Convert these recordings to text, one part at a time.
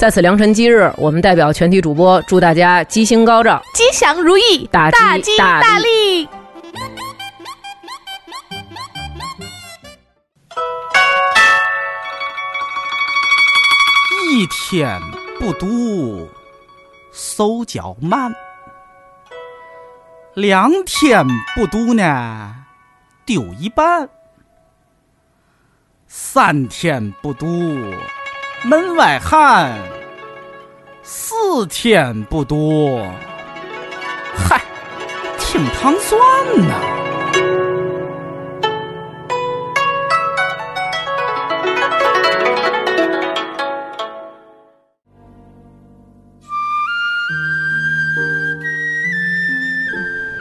在此良辰吉日，我们代表全体主播祝大家吉星高照、吉祥如意、大吉大利。一天不读，手脚慢；两天不读呢，丢一半；三天不读。门外汉，四天不多，嗨，挺糖蒜呐！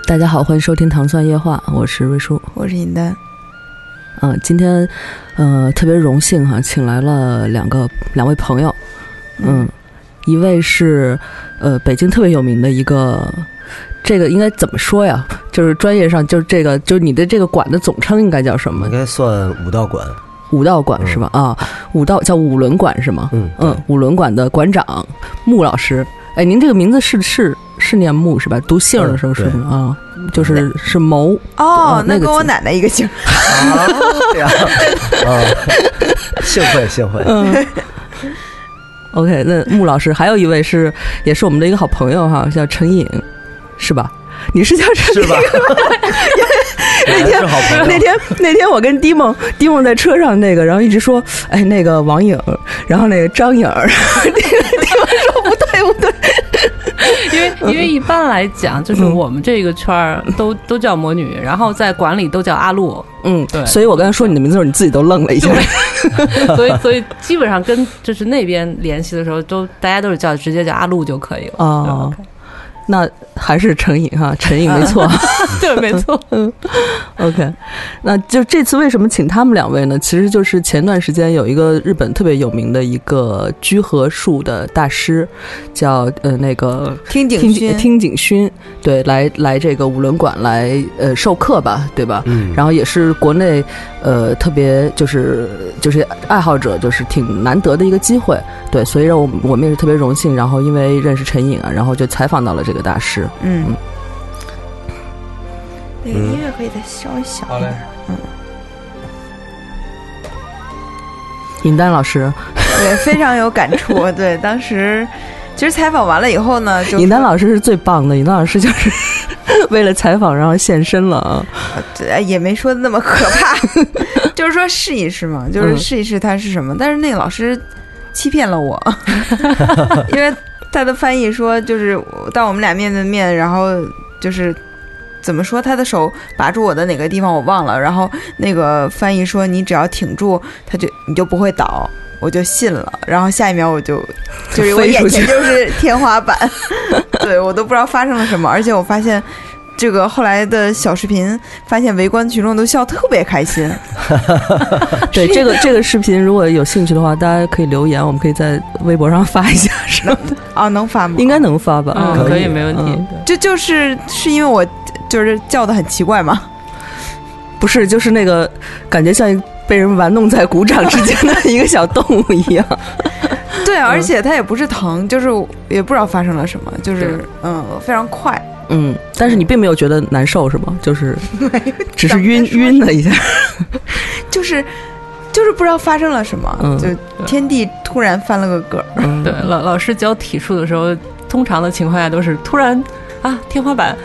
大家好，欢迎收听《糖蒜夜话》，我是瑞叔，我是尹丹。嗯，今天，呃，特别荣幸哈，请来了两个两位朋友，嗯，一位是呃北京特别有名的一个，这个应该怎么说呀？就是专业上就是这个，就是你的这个馆的总称应该叫什么？应该算武道馆，武道馆是吧？啊，武道叫五轮馆是吗？嗯嗯，五轮馆的馆长穆老师。哎，您这个名字是是是念木是吧？读姓的时候是啊，就是是谋哦，那跟我奶奶一个姓啊，对啊，幸会幸会。嗯，OK，那穆老师还有一位是也是我们的一个好朋友哈，叫陈颖，是吧？你是叫陈是吧？那天那天那天我跟迪梦迪梦在车上那个，然后一直说哎那个王颖，然后那个张颖，迪迪梦说不对不对，因为因为一般来讲，就是我们这个圈儿都都叫魔女，然后在馆里都叫阿露，嗯，对，所以我刚才说你的名字的时候，你自己都愣了一下，所以所以基本上跟就是那边联系的时候，都大家都是叫直接叫阿露就可以了。哦。那还是陈颖哈，陈颖没错，对，没错。嗯，OK，那就这次为什么请他们两位呢？其实就是前段时间有一个日本特别有名的一个居合术的大师，叫呃那个听景勋，听景勋，对，来来这个五轮馆来呃授课吧，对吧？嗯，然后也是国内呃特别就是就是爱好者就是挺难得的一个机会，对，所以让我我们也是特别荣幸，然后因为认识陈颖啊，然后就采访到了这个。大师，嗯，那个音乐可以再稍微小一点，嗯。尹丹老师，对，非常有感触。对，当时其实采访完了以后呢，就尹丹老师是最棒的。尹丹老师就是 为了采访然后现身了啊，对，也没说的那么可怕，就是说试一试嘛，就是试一试他是什么。但是那个老师欺骗了我，因为。他的翻译说，就是当我们俩面对面，然后就是怎么说，他的手拔住我的哪个地方我忘了，然后那个翻译说，你只要挺住，他就你就不会倒，我就信了。然后下一秒我就 就是我眼前就是天花板，对我都不知道发生了什么，而且我发现。这个后来的小视频发现，围观群众都笑特别开心。对这个这个视频，如果有兴趣的话，大家可以留言，我们可以在微博上发一下，是吗？啊，能发吗？应该能发吧？嗯，可以，没问题。就就是是因为我就是叫的很奇怪吗？不是，就是那个感觉像被人玩弄在鼓掌之间的一个小动物一样。对，而且它也不是疼，就是也不知道发生了什么，就是嗯，非常快。嗯，但是你并没有觉得难受是吗？就是 只是晕晕了一下，就是就是不知道发生了什么，就天地突然翻了个个儿。对，老老师教体术的时候，通常的情况下都是突然啊天花板。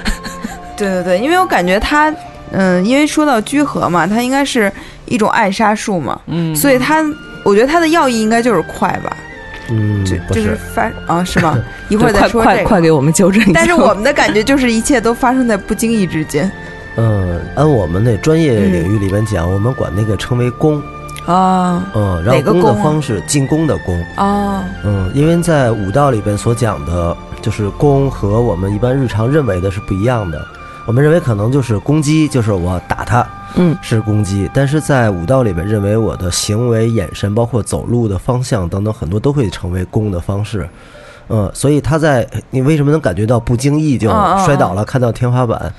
对对对，因为我感觉他嗯，因为说到居合嘛，它应该是一种暗杀术嘛，嗯，所以它我觉得它的要义应该就是快吧。嗯，就就是发啊，是吗？一会儿再说快快给我们纠正一下。但是我们的感觉就是一切都发生在不经意之间。嗯，按我们那专业领域里边讲，我们管那个称为功。啊嗯，然后攻的哪个攻啊方式进攻的攻，啊嗯，因为在武道里边所讲的，就是攻和我们一般日常认为的是不一样的。我们认为可能就是攻击，就是我打他，嗯是攻击。但是在武道里面，认为我的行为、眼神，包括走路的方向等等，很多都会成为攻的方式。嗯，所以他在你为什么能感觉到不经意就摔倒了，看到天花板？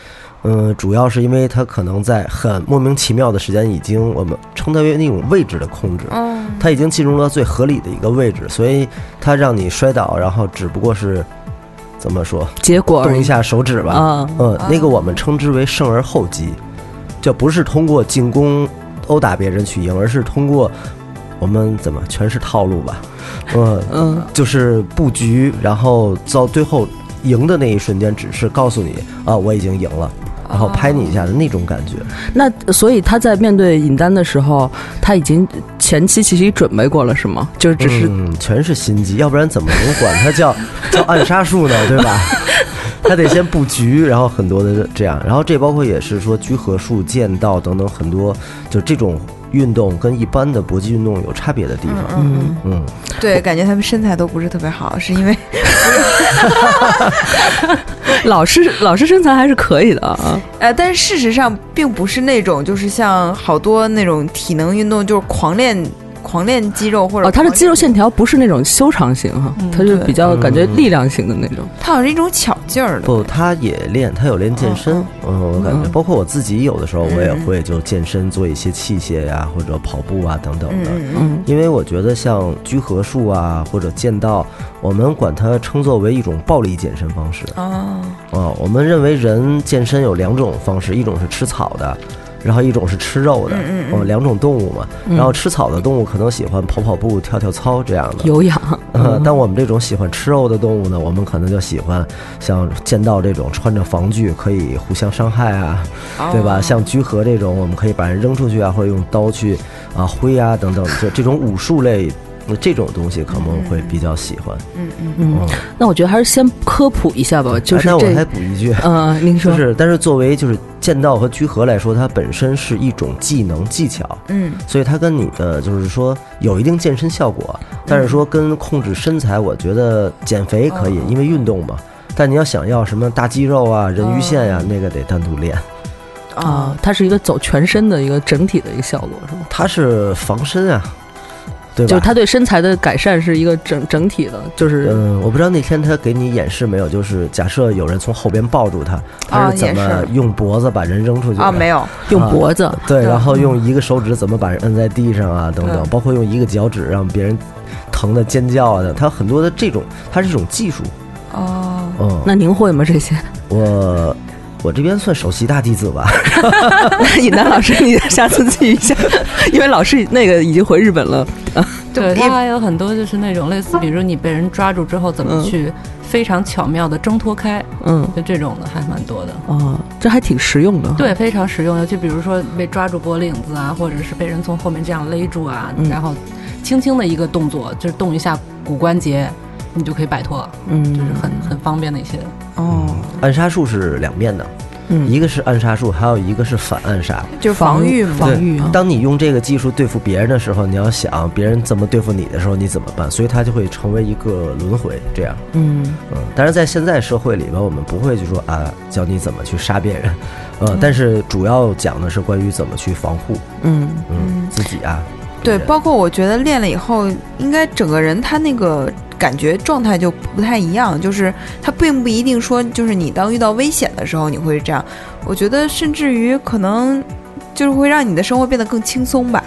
嗯，主要是因为他可能在很莫名其妙的时间，已经我们称它为那种位置的控制。嗯它已经进入了最合理的一个位置，所以它让你摔倒，然后只不过是怎么说，结果动一下手指吧。啊，嗯，那个我们称之为胜而后击，就不是通过进攻殴打别人去赢，而是通过我们怎么全是套路吧，嗯嗯就是布局，然后到最后赢的那一瞬间，只是告诉你啊，我已经赢了。然后拍你一下的那种感觉，那所以他在面对尹丹的时候，他已经前期其实已准备过了，是吗？就是只是、嗯，全是心机，要不然怎么能管他叫 叫暗杀术呢？对吧？他得先布局，然后很多的这样，然后这包括也是说居合术、剑道等等很多，就这种运动跟一般的搏击运动有差别的地方。嗯，嗯，对，感觉他们身材都不是特别好，是因为 老师老师身材还是可以的啊。呃，但是事实上并不是那种就是像好多那种体能运动就是狂练狂练肌肉或者哦，他的肌肉线条不是那种修长型哈，嗯他是比较感觉嗯力量型的那种。它好像是一种巧劲儿的。不，他也练，他有练健身。嗯，我感觉嗯包括我自己有的时候我也嗯会就健身，做一些器械呀，或者跑步啊等等的。嗯嗯因为我觉得像居合术啊或者剑道，我们管它称作为一种暴力健身方式。哦，哦，我们认为人健身有两种方式，一种是吃草的，然后一种是吃肉的，嗯嗯两种动物嘛。嗯然后吃草的动物可能喜欢跑跑步、跳跳操这样的。有氧，呃，但我们这种喜欢吃肉的动物呢，我们可能就喜欢像剑道这种穿着防具可以互相伤害啊，对吧？哦像居合这种，我们可以把人扔出去啊，或者用刀去啊挥啊等等，就这种武术类。呃这种东西可能会比较喜欢。嗯嗯嗯，嗯，那我觉得还是先科普一下吧，就是哎那我还这，补一句，嗯，您说。就，是，但是作为就是剑道和居合来说，它本身是一种技能技巧，嗯。所以它跟你的就是说有一定健身效果，但是说跟控制身材，我觉得减肥可以，因为运动嘛。但你要想要什么大肌肉啊、人鱼线呀、那个得单独练。啊，它是一个走全身的一个整体的一个效果，是吗？它是防身啊，对吧？就是他对身材的改善是一个整整体的，就是嗯，我不知道那天他给你演示没有，就是假设有人从后边抱住他，他啊是怎么用脖子把人扔出去的啊，没有，用脖子，对，对然后用一个手指怎么把人摁在地上啊，等等，包括用一个脚趾让别人疼的尖叫啊的，他很多的这种，它是一种技术。哦，嗯，那您会吗？这些？我我这边算首席大弟子吧。尹丹老师，你下次记一下，因为老师那个已经回日本了。对，也它还有很多就是那种类似，比如你被人抓住之后，怎么嗯去非常巧妙的挣脱开，嗯，就这种的还蛮多的。哦，这还挺实用的。对，，非常实用。尤其比如说被抓住脖领子啊，或者是被人从后面这样勒住啊，嗯然后轻轻的一个动作，就是动一下骨关节，你就可以摆脱，嗯，就是很很方便的一些。哦，暗杀术是两面的，嗯一个是暗杀术，还有一个是反暗杀。就是防御嘛，防御啊。当你用这个技术对付别人的时候，你要想别人怎么对付你的时候，你怎么办？所以它就会成为一个轮回，这样。嗯嗯，但是在现在社会里边，我们不会就说啊，教你怎么去杀别人，呃，但是主要讲的是关于怎么去防护，嗯嗯，嗯自己啊，对，包括我觉得练了以后，应该整个人他那个感觉状态就不太一样，就是他并不一定说，就是你当遇到危险的时候你会这样，我觉得甚至于可能就是会让你的生活变得更轻松吧。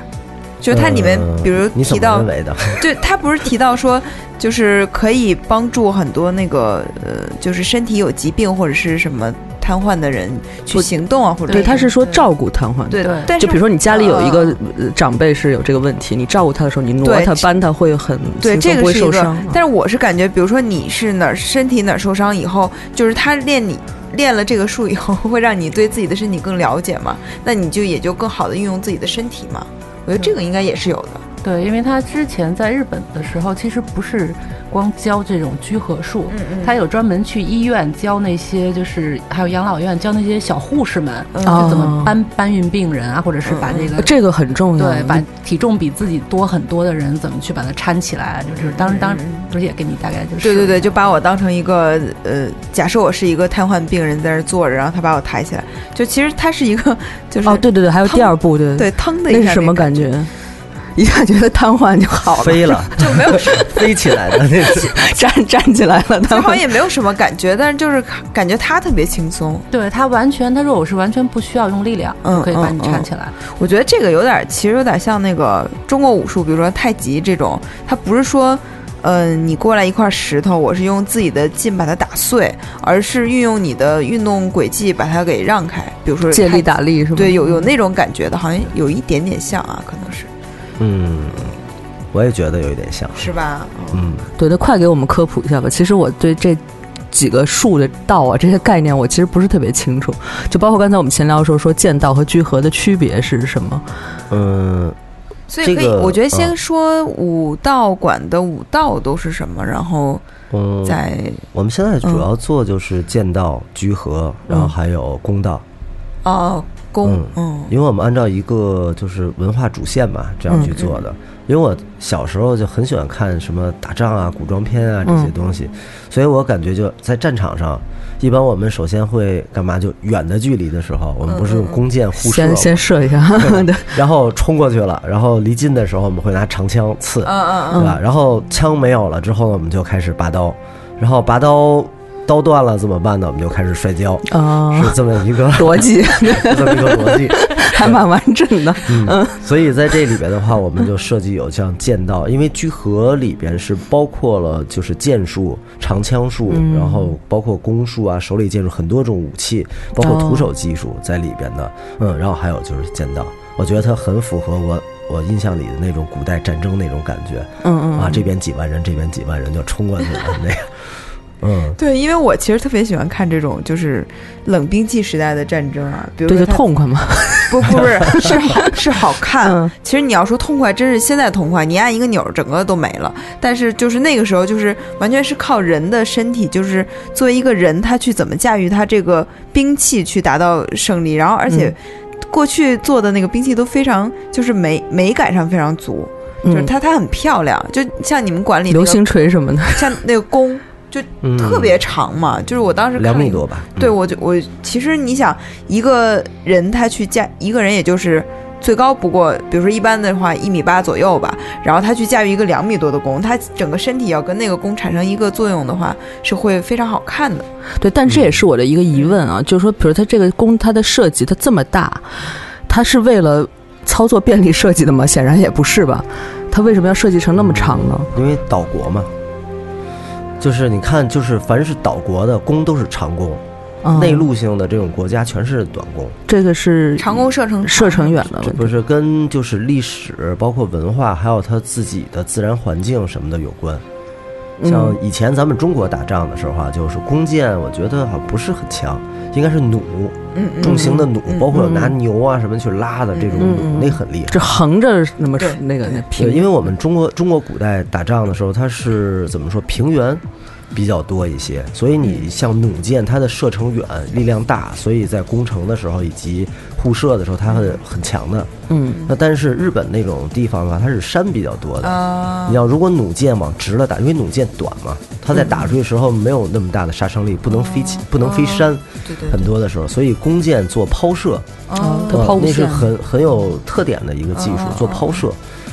就是它里面呃，比如提到？对他不是提到说，就是可以帮助很多那个呃，就是身体有疾病或者是什么瘫痪的人去行动啊，或者对，他是说照顾瘫痪的。就比如说你家里有一个长辈是有这个问题，你照顾他的时候，你挪他搬他会很对，这个是一个受伤。。但是我是感觉，比如说你是哪儿身体哪儿受伤以后，就是他练你练了这个术以后，会让你对自己的身体更了解嘛，那你就也就更好的运用自己的身体嘛。我觉得这个应该也是有的。对，因为他之前在日本的时候，其实不是光教这种居合术，嗯嗯他有专门去医院教那些，就是还有养老院教那些小护士们，嗯就怎么搬搬运病人啊，或者是把这个。这个很重要。对，把体重比自己多很多的人怎么去把它搀起来？就是当时当时不是也给你大概就是对对对，就把我当成一个呃，假设我是一个瘫痪病人在那儿坐着，然后他把我抬起来，就其实他是一个就是哦，对对对，还有第二步，对对，腾的一下那是什么感感觉？一下觉得瘫痪就好了，飞了，就没有什 飞起来的 那种。站站起来了，么，瘫痪好像也没有什么感觉，但是就是感觉他特别轻松。对他完全，他说我是完全不需要用力量，嗯就可以把你嗯嗯搀起来。我觉得这个有点，其实有点像那个中国武术，比如说太极这种，他不是说，呃，你过来一块石头，我是用自己的劲把它打碎，而是运用你的运动轨迹把它给让开。比如说借力打力是吧？对，有有那种感觉的，好像有一点点像啊，可能是嗯，我也觉得有一点像。是吧？嗯，对，那快给我们科普一下吧。其实我对这几个术的道啊，这些概念我其实不是特别清楚。就包括刚才我们闲聊的时候说剑道和居合的区别是什么？嗯，所以可以，这个我觉得先嗯说武道馆的武道都是什么，然后嗯，再我们现在主要做就是剑道、居合，然后还有公道，哦弓，嗯因为我们按照一个就是文化主线嘛，这样去做的。因为我小时候就很喜欢看什么打仗啊、古装片啊这些东西，所以我感觉就在战场上，一般我们首先会干嘛？就远的距离的时候，我们不是用弓箭互射吗？先 先射一下，对，然后冲过去了，然后离近的时候我们会拿长枪刺，嗯嗯对吧？然后枪没有了之后呢，我们就开始拔刀，然后拔刀刀断了怎么办呢？我们就开始摔跤，哦、是这么一个 逻辑 这么一个逻辑。还蛮完整的。嗯，所以在这里边的话，我们就设计有像剑道，因为居合里边是包括了就是剑术、长枪术，然后包括弓术啊、手里剑术很多种武器，包括徒手技术在里边的。嗯，然后还有就是剑道，我觉得它很符合我我印象里的那种古代战争那种感觉。嗯嗯啊，这边几万人，这边几万人就冲过去了那个。嗯，对，因为我其实特别喜欢看这种就是冷兵器时代的战争啊，比如就痛快嘛。不不是 是好是好看。嗯其实你要说痛快，真是现在痛快，你按一个钮，整个都没了。但是就是那个时候，就是完全是靠人的身体，就是作为一个人，他去怎么驾驭他这个兵器去达到胜利。然后而且过去做的那个兵器都非常就是美美感上非常足，就是嗯，它它很漂亮，就像你们管理那个流星锤什么的，像那个弓就嗯特别长嘛，就是我当时看了一个两米多吧。嗯对，我就我其实你想，一个人他去驾一个人，也就是最高不过，比如说一般的话一米八左右吧，然后他去驾驭一个两米多的弓，他整个身体要跟那个弓产生一个作用的话，是会非常好看的。对，但这也是我的一个疑问啊，就是说，比如他这个弓它的设计它这么大，它是为了操作便利设计的吗？显然也不是吧。它为什么要设计成那么长呢？因为岛国嘛，就是你看，就是凡是岛国的弓都是长弓，嗯内陆性的这种国家全是短弓。这个是长弓射程射程远的这问题。不是跟就是历史、包括文化，还有它自己的自然环境什么的有关。像嗯以前咱们中国打仗的时候啊，就是弓箭，我觉得好像不是很强，应该是弩，重型的弩，嗯包括拿牛啊什么去拉的这种弩，那很厉害。这横着那么对。那个那对，平，因为我们中国中国古代打仗的时候，它是怎么说平原比较多一些，所以你像弩箭，它的射程远，力量大，所以在攻城的时候以及互射的时候，它会很强的。嗯。那但是日本那种地方的话，它是山比较多的。啊。你要如果弩箭往直了打，因为弩箭短嘛，它在打出去的时候没有那么大的杀伤力，不能飞起，不能飞山，对对。很多的时候，所以弓箭做抛射，哦那是很很有特点的一个技术哦，做抛射，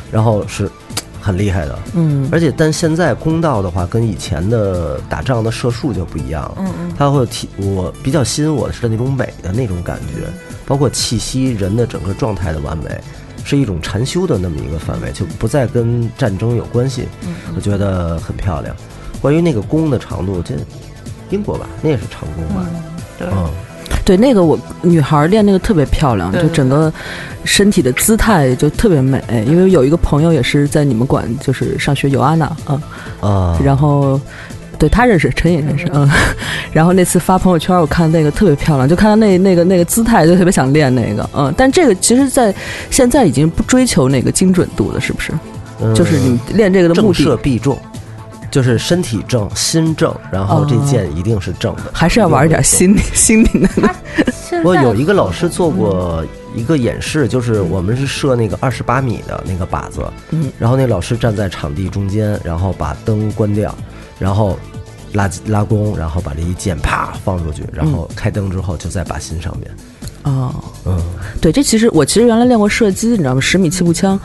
然后是很厉害的。嗯而且，但现在弓道的话，跟以前的打仗的射术就不一样了。嗯嗯它会提我比较吸引我的是那种美的那种感觉，包括气息、人的整个状态的完美，是一种禅修的那么一个范围，就不再跟战争有关系。嗯我觉得很漂亮。关于那个弓的长度，这英国吧，那也是长弓吧？对嗯，对，那个我女孩练那个特别漂亮，就整个身体的姿态就特别美。因为有一个朋友也是在你们馆就是上学，尤安娜啊，啊，然后。对他认识，陈也认识，嗯，然后那次发朋友圈，我看那个特别漂亮，就看到那那个那个姿态，就特别想练那个，嗯，但这个其实，在现在已经不追求那个精准度了，是不是？嗯就是你练这个的目正射的，必中，就是身体正，心正，然后这剑一定是正的。还是要玩一点心理心理的。我有一个老师做过一个演示，就是我们是设那个二十八米的那个靶子，嗯，然后那老师站在场地中间，然后把灯关掉，然后拉拉弓，然后把这一箭啪放出去，然后开灯之后就在靶心上面。哦，嗯，对，这其实我其实原来练过射击，你知道吗？十米气步枪，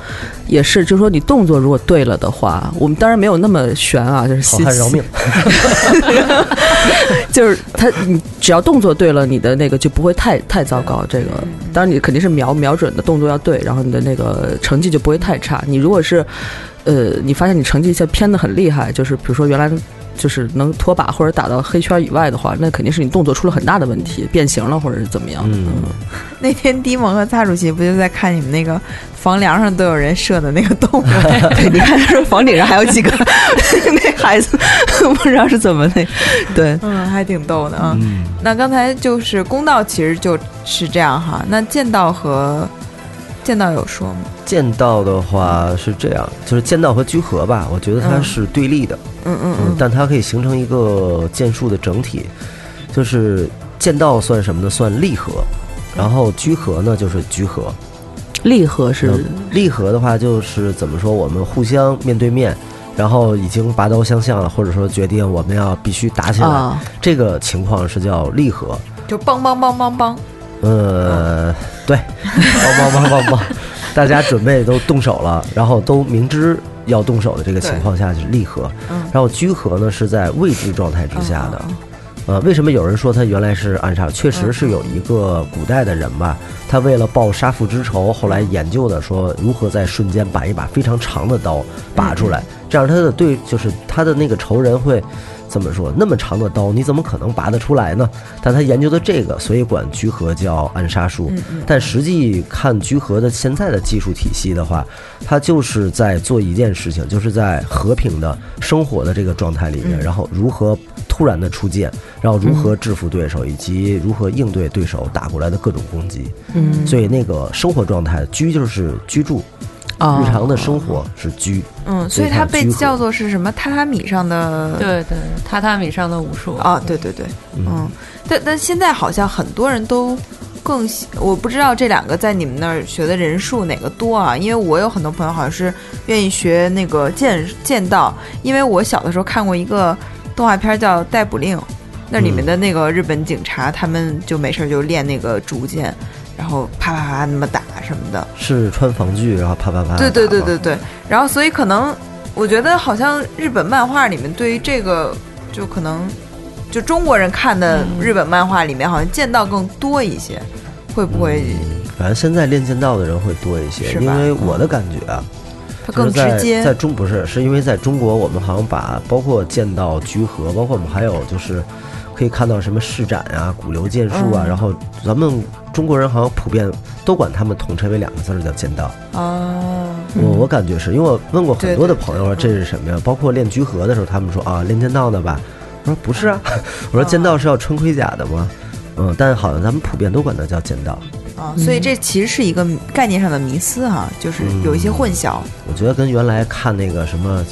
也是，就是说你动作如果对了的话，我们当然没有那么悬啊，就是好吸汉饶命。就是他，你只要动作对了，你的那个就不会太太糟糕。这个当然你肯定是瞄瞄准的动作要对，然后你的那个成绩就不会太差。你如果是，呃，你发现你成绩一下偏的很厉害，就是比如说原来就是能脱靶或者打到黑圈以外的话，那肯定是你动作出了很大的问题，变形了或者是怎么样。嗯，那天迪蒙和蔡主席不就在看你们那个房梁上都有人射的那个洞吗？对，你看说房顶上还有几个 那孩子，不知道是怎么的，对，嗯，还挺逗的啊。嗯那刚才就是公道，其实就是这样哈。那剑道和剑道有说吗？剑道的话是这样，就是剑道和居合吧，我觉得它嗯是对立的。嗯嗯嗯，但它可以形成一个剑术的整体，就是剑道算什么呢？算立合，然后居合呢就是居合。立合是那立合的话就是怎么说？我们互相面对面，然后已经拔刀相向了，或者说决定我们要必须打起来，啊，这个情况是叫立合。就梆梆梆梆梆。呃，对，大家准备都动手了，然后都明知要动手的这个情况下就是立合，嗯。然后居合呢是在未知状态之下的。嗯呃，为什么有人说他原来是暗杀？确实是有一个古代的人吧，他为了报杀父之仇，后来研究的说如何在瞬间把一把非常长的刀拔出来，这样他的对就是他的那个仇人会怎么说？那么长的刀，你怎么可能拔得出来呢？但他研究的这个，所以管居合叫暗杀术。但实际看居合的现在的技术体系的话，他就是在做一件事情，就是在和平的生活的这个状态里面，然后如何突然的出剑，然后如何制服对手，以及如何应对对手打过来的各种攻击。嗯所以那个生活状态，居就是居住，啊日常的生活是居。嗯，所以它被叫做是什么榻榻米上的对对，榻榻米上的武术啊，对对对，嗯，但但现在好像很多人都更喜，我不知道这两个在你们那儿学的人数哪个多啊？因为我有很多朋友好像是愿意学那个剑剑道，因为我小的时候看过一个动画片叫《逮捕令》，那里面的那个日本警察，他们就没事儿就练那个竹剑，然后啪啪啪那么打什么的。是穿防具，然后啪啪啪。对对对对。对，然后所以可能我觉得好像日本漫画里面对于这个就可能就中国人看的日本漫画里面好像剑道更多一些，会不会反正现在练剑道的人会多一些，是因为我的感觉啊，它更直接在？中不是，是因为在中国，我们好像把包括剑道、居合，包括我们还有就是可以看到什么施展啊、古流剑术啊，嗯然后咱们中国人好像普遍都管他们统称为两个字儿叫剑道。哦，我我感觉是因为我问过很多的朋友说这是什么呀？包括练居合的时候，他们说啊练剑道的吧。我说不是啊，我说剑道是要穿盔甲的吗？嗯，但好像咱们普遍都管它叫剑道。啊，所以这其实是一个概念上的迷思哈，就是有一些混淆。我觉得跟原来看那个什么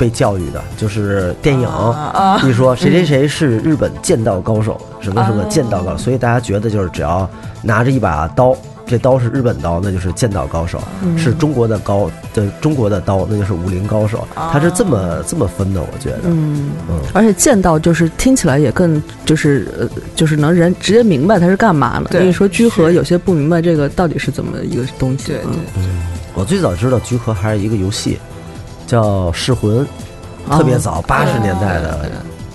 被教育的，就是电影啊啊一说谁谁谁是日本剑道高手，什么什么哦剑道高手，所以大家觉得就是只要拿着一把刀，这刀是日本刀，那就是剑道高手；是中国的高的中国的刀，那就是武林高手。他是这么这么分的，我觉得。嗯嗯，而且剑道就是听起来也更就是呃，就是能人直接明白他是干嘛的。所以说居合有些不明白这个到底是怎么一个东西。对对嗯，我最早知道居合还是一个游戏，叫《噬魂》，哦。特别早，八十年代的，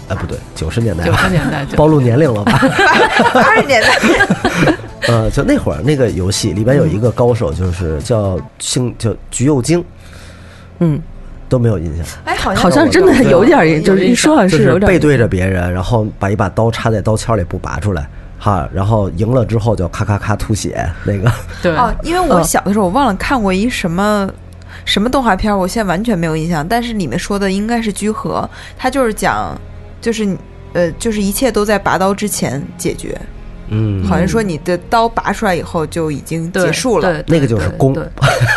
哎不对，九十年代吧九十，年代 暴露年龄了吧？八十年代，呃，就那会儿那个游戏里边有一个高手，就是叫星叫橘右京，嗯，都没有印象，哎，好像好像真的有点儿，就是一说好像就是有点背对着别人，然后把一把刀插在刀鞘里不拔出来，哈，然后赢了之后就咔咔咔吐血，那个对。哦，因为我嗯。小的时候我忘了看过一什么。什么动画片儿？我现在完全没有印象，但是里面说的应该是居合，它就是讲，就是呃，就是一切都在拔刀之前解决，嗯，好像说你的刀拔出来以后就已经结束了。对，那个就是弓对。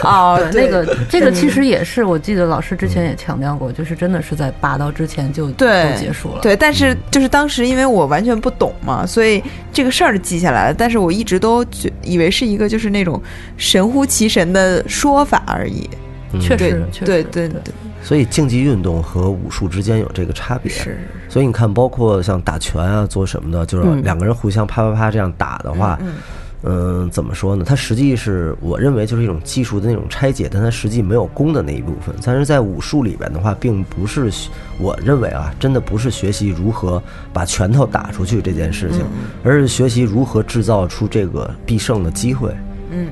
哦，那个这个其实也是，我记得老师之前也强调过，就是真的是在拔刀之前就对就结束了。对，但是就是当时因为我完全不懂嘛，所以这个事儿记下来了。但是我一直都觉以为是一个就是那种神乎其神的说法而已。嗯对确实，确实对对对，所以竞技运动和武术之间有这个差别。是所以你看，包括像打拳啊，做什么的，就是嗯两个人互相啪啪啪这样打的话，嗯嗯，怎么说呢？它实际是我认为就是一种技术的那种拆解，但它实际没有功的那一部分。但是在武术里边的话，并不是学我认为啊，真的不是学习如何把拳头打出去这件事情，而是学习如何制造出这个必胜的机会。嗯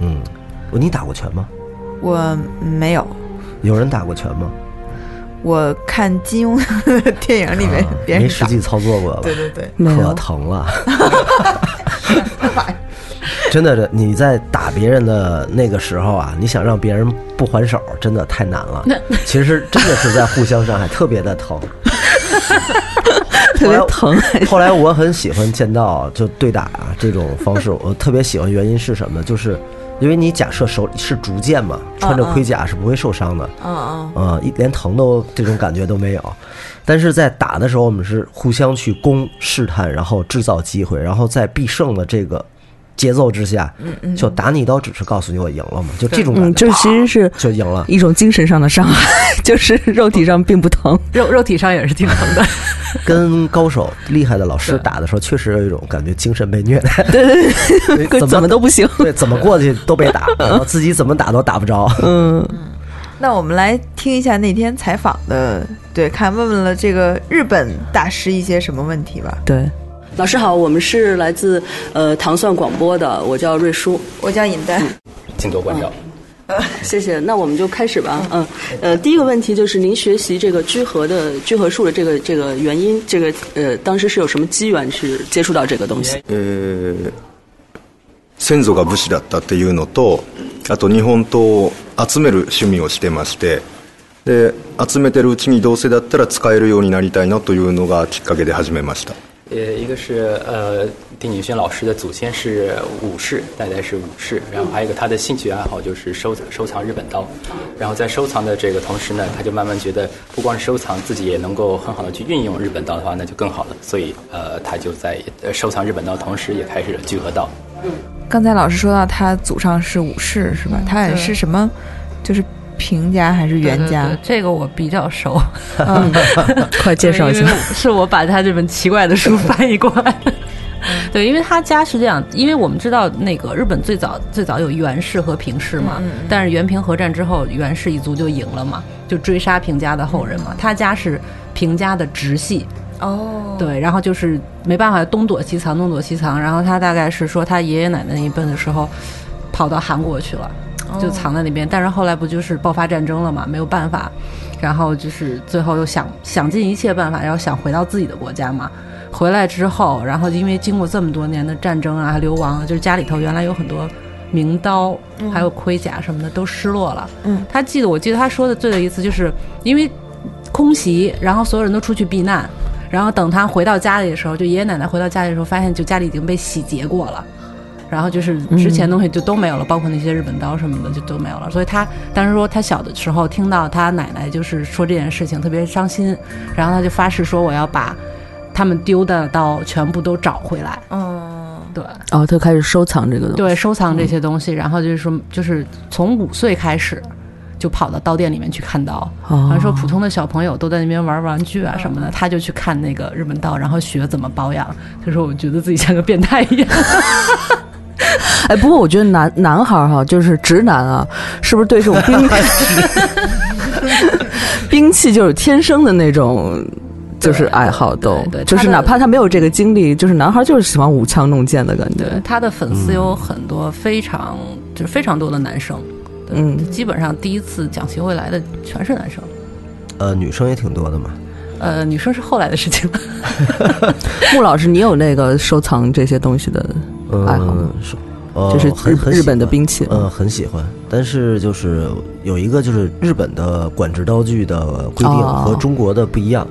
嗯，嗯，你打过拳吗？我没有。有人打过拳吗？我看金庸的电影里面啊别人实际操作过吧？对对对，可疼了。真的，你在打别人的那个时候啊，你想让别人不还手，真的太难了。其实真的是在互相伤害，特别的疼。特别疼。后来我很喜欢剑道，就对打啊这种方式，我特别喜欢。原因是什么呢？就是因为你假设手里是竹剑嘛，穿着盔甲是不会受伤的。嗯一连疼都这种感觉都没有。但是在打的时候，我们是互相去攻试探，然后制造机会，然后在必胜的这个节奏之下，就打你一刀，只是告诉你我赢了嘛，就这种感嗯，觉，就其实是就赢了。一种精神上的伤害，就是肉体上并不疼。肉肉体上也是挺疼的。跟高手厉害的老师打的时候，确实有一种感觉精神被虐待，对 对对，怎么怎么都不行。对，怎么过去都被打，然后自己怎么打都打不着。嗯，那我们来听一下那天采访的，对，看问问了这个日本大师一些什么问题吧。对，老师好，我们是来自呃糖蒜广播的，我叫瑞舒，我叫尹丹，请多关照。谢谢。那我们就开始吧。嗯，呃，第一个问题就是您学习这个居合的居合术的这个这个原因，这个呃，当时是有什么机缘是接触到这个东西？えー先祖が武士だったっていうのとあと日本刀を集める趣味をしてましてで集めてるうちにどうせだったら使えるようになりたいなというのがきっかけで始めました 呃，一个是呃，丁景轩老师的祖先是武士，代代是武士，然后还有一个他的兴趣爱好就是收收藏日本刀，然后在收藏的这个同时呢，他就慢慢觉得不光是收藏，自己也能够很好的去运用日本刀的话，那就更好了，所以呃，他就在呃收藏日本刀同时也开始了聚合刀。刚才老师说到他祖上是武士是吧？他也是什么？就是平家还是袁家？对对对这个我比较熟，嗯，快介绍一下。是我把他这本奇怪的书翻译过来。对，因为他家是这样，因为我们知道那个日本最早最早有源氏和平氏嘛，但是源平合战之后，源氏一族就赢了嘛，就追杀平家的后人嘛。他家是平家的直系，哦，对，然后就是没办法东躲西藏，东躲西藏。然后他大概是说他爷爷奶奶那一辈的时候，跑到韩国去了，就藏在那边。但是后来不就是爆发战争了嘛，没有办法，然后就是最后又想想尽一切办法，然后想回到自己的国家嘛。回来之后，然后因为经过这么多年的战争啊、流亡啊，就是家里头原来有很多名刀，还有盔甲什么的都失落了。嗯，他记得，我记得他说的最有意思，就是因为空袭，然后所有人都出去避难，然后等他回到家里的时候，就爷爷奶奶回到家里的时候，发现就家里已经被洗劫过了。然后就是之前东西就都没有了，包括那些日本刀什么的就都没有了。所以他当时说，他小的时候听到他奶奶就是说这件事情特别伤心，然后他就发誓说我要把他们丢的刀全部都找回来。嗯，对哦，他开始收藏这个东西。对，收藏这些东西，然后就是说，就是从五岁开始。就跑到刀店里面去看刀，哦好像说普通的小朋友都在那边玩玩具啊什么的，他就去看那个日本刀，然后学怎么保养。他说：“我觉得自己像个变态一样。” 哎，不过我觉得男男孩儿哈，就是直男啊，是不是对这种兵 兵器就是天生的那种，就是爱好都对对，就是哪怕他没有这个经历，就是男孩儿就是喜欢舞枪弄剑的感觉。对，他的粉丝有很多，非常就是非常多的男生。嗯基本上第一次讲习会来的全是男生，呃，女生也挺多的嘛。呃，女生是后来的事情了。穆老师，你有那个收藏这些东西的爱好吗嗯，？是，呃，这是很很日日本的喜欢兵器嗯，很喜欢。但是就是有一个就是日本的管制刀具的规定哦和中国的不一样，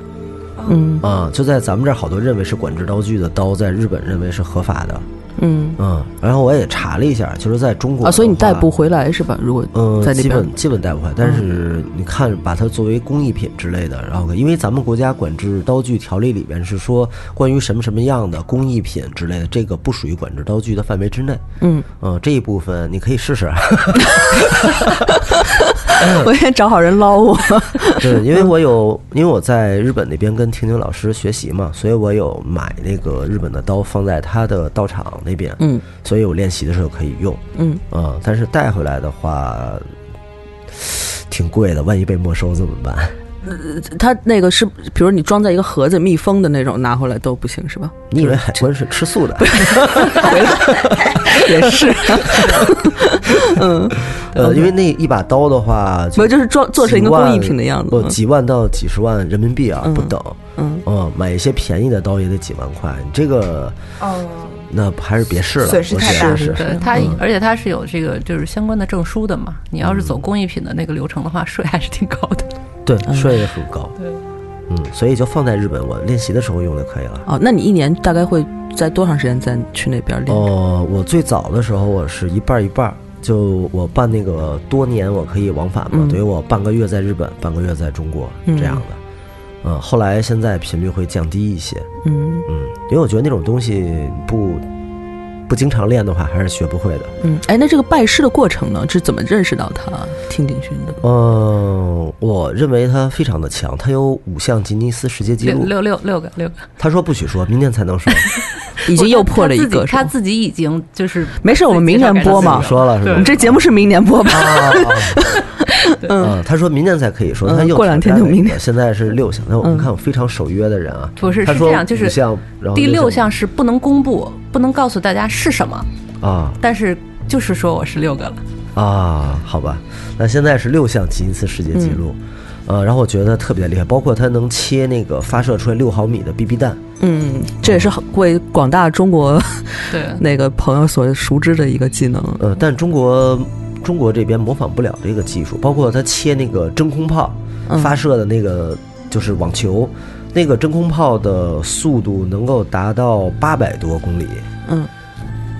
嗯啊、就在咱们这儿好多认为是管制刀具的刀，在日本认为是合法的。嗯嗯，然后我也查了一下，就是在中国啊，所以你带不回来是吧？如果嗯，在那基本基本带不回来，但是你看，把它作为工艺品之类的，然后因为咱们国家管制刀具条例里边是说，关于什么什么样的工艺品之类的，这个不属于管制刀具的范围之内。嗯，嗯，这一部分你可以试试。我先找好人捞我。对，因为我有，因为我在日本那边跟婷婷老师学习嘛，所以我有买那个日本的刀放在他的道场那边，嗯所以我练习的时候可以用。嗯，嗯，但是带回来的话挺贵的，万一被没收怎么办？它那个是，比如你装在一个盒子密封的那种，拿回来都不行是吧？你以为海关是吃素的？也是，嗯，呃，因为那一把刀的话，不就是装做成一个工艺品的样子不嗯几万到几十万人民币啊，嗯不等。嗯嗯，买一些便宜的刀也得几万块，你这个哦，那还是别试了，损失我太大是对它嗯，而且它是有这个就是相关的证书的嘛。你要是走工艺品的那个流程的话，税还是挺高的。对，嗯税也很高。对，嗯，所以就放在日本，我练习的时候用就可以了。哦，那你一年大概会在多长时间再去那边练？哦，我最早的时候我是一半儿一半儿，就我办那个多年我可以往返嘛，嗯等于我半个月在日本，半个月在中国嗯这样的。嗯，后来现在频率会降低一些，嗯嗯，因为我觉得那种东西不不经常练的话，还是学不会的。嗯，哎，那这个拜师的过程呢，是怎么认识到他听鼎勋的？嗯，我认为他非常的强，他有五项吉尼斯世界纪录。六六六六个六个，他说不许说，明年才能说。已经又破了一个，他自己他自己已经就是没事，我们明年播嘛。说了是吧我们这节目是明年播吧？啊，嗯，他说明年才可以说，嗯他又过两天就明年现在是六项。那我们嗯看我非常守约的人啊，不是他说是这样，就是五项，然后第六项项是不能公布，不能告诉大家是什么，啊但是就是说我是六个了。啊，好吧，那现在是六项吉尼斯世界纪录。嗯呃，然后我觉得特别厉害，包括他能切那个发射出来六毫米的 BB 弹，嗯，这也是很为广大中国对，那个朋友所熟知的一个技能。呃，但中国中国这边模仿不了这个技术，包括他切那个真空炮嗯。发射的那个就是网球，那个真空炮的速度能够达到八百多公里，嗯，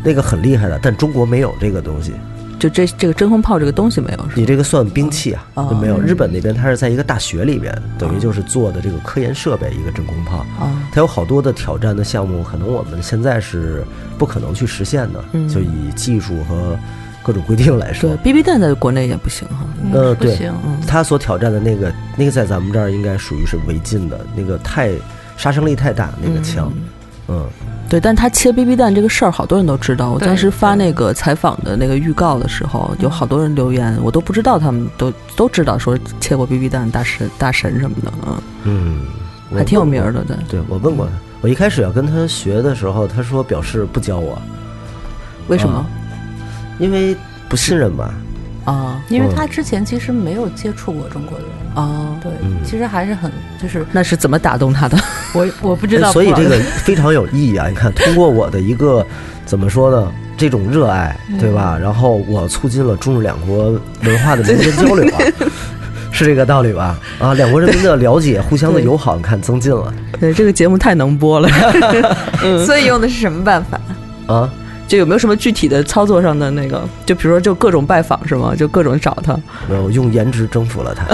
那个很厉害的，但中国没有这个东西。就这这个真空炮这个东西没有？你这个算兵器啊，没有。日本那边它是在一个大学里边，等于就是做的这个科研设备一个真空炮，啊，它有好多的挑战的项目，可能我们现在是不可能去实现的，嗯。就以技术和各种规定来说。对。，BB 弹在国内也不行哈。呃，对不行，他所挑战的那个，那个在咱们这儿应该属于是违禁的，那个太杀伤力太大，那个枪，嗯，对，但他切 BB 弹这个事儿，好多人都知道。我当时发那个采访的那个预告的时候，有好多人留言，我都不知道他们都都知道说切过 BB 弹大神大神什么的，嗯，嗯，还挺有名儿的，对。对我问过他，我一开始要跟他学的时候，他说表示不教我，为什么？啊因为不信任嘛。啊因为他之前其实没有接触过中国人。啊？对，嗯其实还是很就是那是怎么打动他的？我我不知道，所以这个非常有意义啊！你看，通过我的一个怎么说呢？这种热爱，对吧？然后我促进了中日两国文化的民间交流啊，是这个道理吧？啊，两国人民的了解，互相的友好，你看增进了对，这个节目太能播了。所以用的是什么办法？啊。就有没有什么具体的操作上的那个？就比如说，就各种拜访是吗？就各种找他。我用颜值征服了他。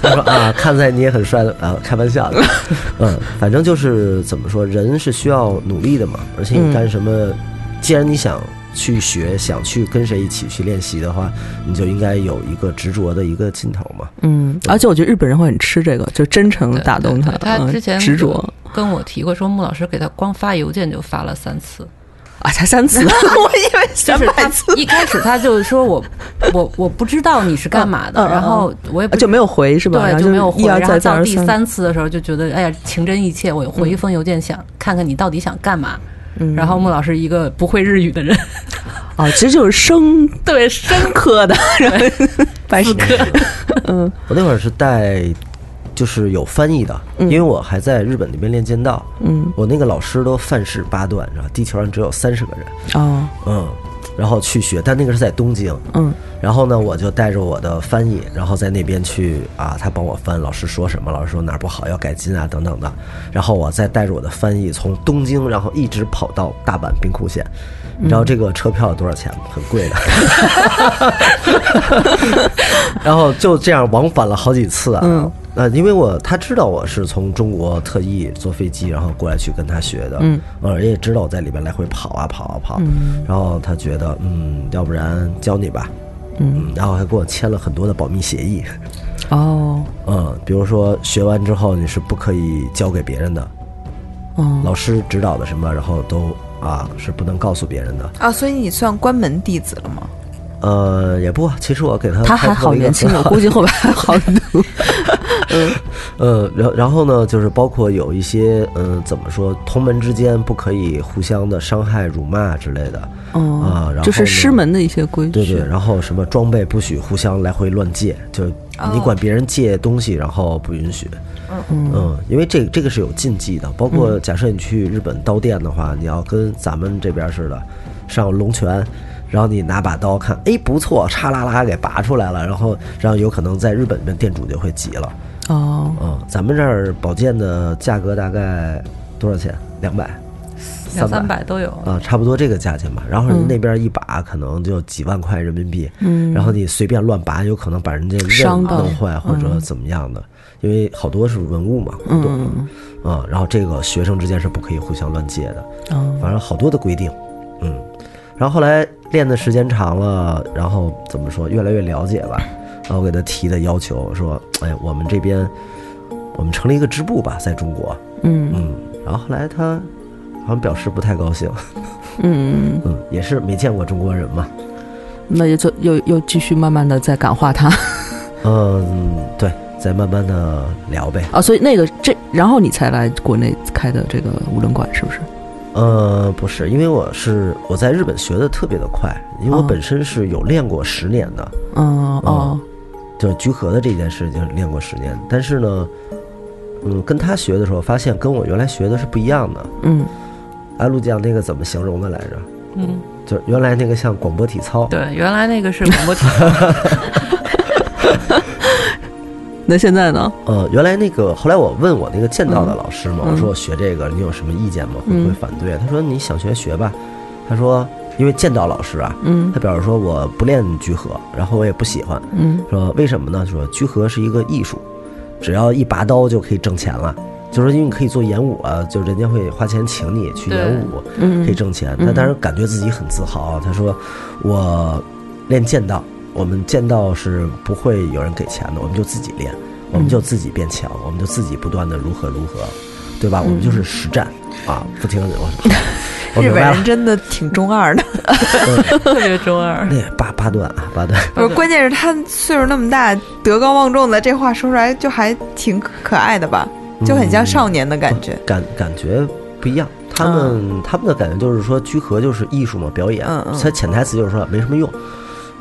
他 说啊，看在你也很帅的啊，开玩笑的。嗯，反正就是怎么说，人是需要努力的嘛。而且你干什么，既然你想去学，想去跟谁一起去练习的话，你就应该有一个执着的一个劲头嘛。嗯，而且我觉得日本人会很吃这个，就真诚打动他。对对他嗯之前执着跟我提过，说穆老师给他光发邮件就发了三次，啊，才三次，我以为就是他一开始他就说我我我不知道你是干嘛的，然后我也不就没有回是吧？然对，后就没有回。然后到第三次的时候，就觉得哎呀，情真意切。我回一封邮件想，看看你到底想干嘛。嗯然后穆老师一个不会日语的人，啊，其实就是生 对生科的，白科。嗯我那会儿是带，就是有翻译的，因为我还在日本那边练剑道。嗯。我那个老师都范式八段，然后地球上只有三十个人。哦，嗯，然后去学，但那个是在东京，嗯，然后呢，我就带着我的翻译，然后在那边去啊，他帮我翻，老师说什么，老师说哪儿不好要改进啊，等等的，然后我再带着我的翻译从东京，然后一直跑到大阪兵库县，你知道这个车票多少钱吗？很贵的，然后就这样往返了好几次啊，嗯呃，因为我他知道我是从中国特意坐飞机，然后过来去跟他学的，嗯，呃，人也知道我在里边来回跑啊跑啊跑，嗯然后他觉得，嗯，要不然教你吧，嗯，然后还跟我签了很多的保密协议，哦 嗯，比如说学完之后你是不可以教给别人的，哦，老师指导的什么，然后都啊是不能告诉别人的，啊，所以你算关门弟子了吗？呃，也不，其实我给他他还好年轻，我 估计后边还好很多。呃，然然后呢，就是包括有一些，嗯、怎么说，同门之间不可以互相的伤害、辱骂之类的，哦啊然后就是师门的一些规矩。对对，然后什么装备不许互相来回乱借，就你管别人借东西，然后不允许。嗯嗯，因为这个这个是有禁忌的，包括假设你去日本刀店的话，你要跟咱们这边似的，上龙泉，然后你拿把刀看，哎不错，嚓啦啦给拔出来了，然后然后有可能在日本面店主就会急了。哦，嗯，咱们这儿宝剑的价格大概多少钱？两百，两三百都有。啊，差不多这个价钱吧。然后那边一把可能就几万块人民币，嗯然后你随便乱拔，有可能把人家刃伤弄坏或者怎么样的，因为好多是文物嘛，古董嗯啊。然后这个学生之间是不可以互相乱借的，哦反正好多的规定，嗯。然后后来练的时间长了，然后怎么说，越来越了解吧。然后我给他提的要求说，哎，我们这边我们成立一个支部吧，在中国，嗯嗯。然后后来他好像表示不太高兴，嗯，嗯，也是没见过中国人嘛，那也就又又继续慢慢的在感化他嗯，对，再慢慢的聊呗。啊，所以那个这，然后你才来国内开的这个无论馆是不是？呃，不是，因为我是我在日本学的特别的快，因为我哦。本身是有练过十年的，嗯哦，就居合的这件事情练过十年，但是呢，嗯，跟他学的时候发现跟我原来学的是不一样的。嗯。安，陆酱那个怎么形容的来着？嗯，就原来那个像广播体操，对，原来那个是广播体操，那现在呢？呃，原来那个后来我问我那个剑道的老师嘛，嗯我说我学这个你有什么意见吗？会不会嗯反对？他说你想学学吧。他说因为剑道老师啊，嗯他表示说我不练居合，然后我也不喜欢，嗯说为什么呢？说居合是一个艺术，只要一拔刀就可以挣钱了。就是说因为你可以做演武啊，就人家会花钱请你去演武，嗯可以挣钱。嗯他当然感觉自己很自豪。他说我练剑道，我们剑道是不会有人给钱的，我们就自己练，我们就自己变强，我们就自己不断的如何如何，对吧？我们就是实战啊，不停的 我日本人，真的挺中二的，特别中二。那八八段啊，八段。不是，关键是他岁数那么大，德高望重的，这话说出来就还挺可爱的吧，就很像少年的感觉。感感觉不一样。他们、他们的感觉就是说，居合就是艺术嘛，表演。嗯嗯他潜台词就是说没什么用，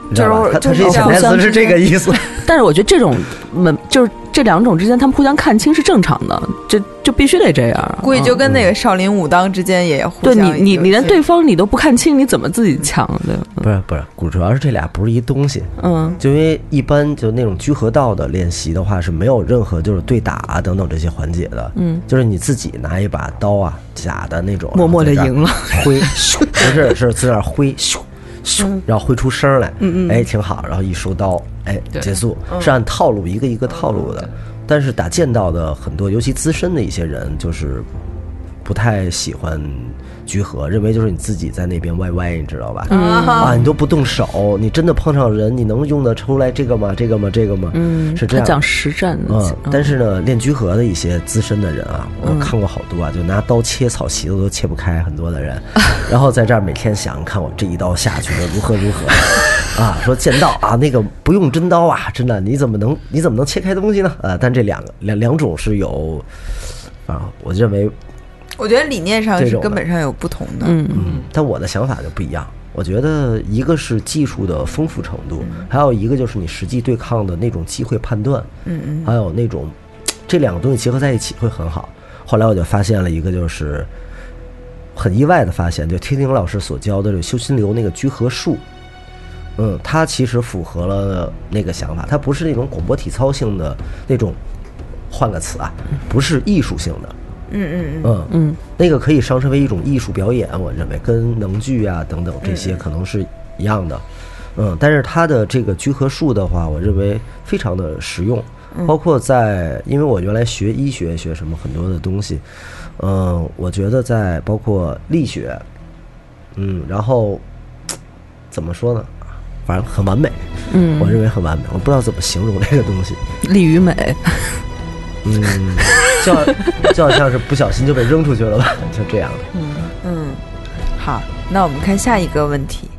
你知道吧？就是他他就是这潜台词是这个意思。但是我觉得这种门 就是这两种之间，他们互相看清是正常的，这就必须得这样啊。估计就跟那个少林武当之间也互对你，你你连对方你都不看清，你怎么自己强的？不是不是，主主要是这俩不是一东西。嗯就因为一般就那种居合道的练习的话，是没有任何就是对打啊等等这些环节的。嗯，就是你自己拿一把刀啊，假的那种，默默地然后在这儿赢了，挥，咻 不是是自那儿挥，咻咻，然后挥出声来，嗯嗯。哎，挺好，然后一收刀，哎，结束，是按套路一个一个套路的。但是打剑道的很多，尤其资深的一些人，就是不太喜欢居合，认为就是你自己在那边歪歪，你知道吧？啊，你都不动手，你真的碰上人，你能用得出来这个吗？这个吗？这个吗？嗯，是这样。他讲实战的，嗯，但是呢，练居合的一些资深的人啊，我看过好多啊，就拿刀切草席子都切不开，很多的人，然后在这儿每天想，看我这一刀下去的如何如何，啊，说剑道啊，那个不用真刀啊，真的，你怎么能你怎么能切开东西呢？啊，但这两个两两种是有，啊，我认为，我觉得理念上是根本上有不同的。嗯嗯，但我的想法就不一样。我觉得一个是技术的丰富程度，还有一个就是你实际对抗的那种机会判断，嗯嗯还有那种这两个东西结合在一起会很好。后来我就发现了一个，就是很意外的发现，就天宁老师所教的这修心流那个居合术，嗯，它其实符合了那个想法，它不是那种广播体操性的那种，换个词啊，不是艺术性的，嗯嗯嗯，嗯嗯，那个可以上升为一种艺术表演，我认为跟能剧啊等等这些可能是一样的，嗯，但是它的这个聚合术的话，我认为非常的实用，包括在，因为我原来学医学学什么很多的东西，嗯，我觉得在包括力学，嗯，然后怎么说呢？反正很完美，嗯。我认为很完美，我不知道怎么形容这个东西，力与美，嗯，就就好像是不小心就被扔出去了吧，就这样的。嗯嗯，好，那我们看下一个问题。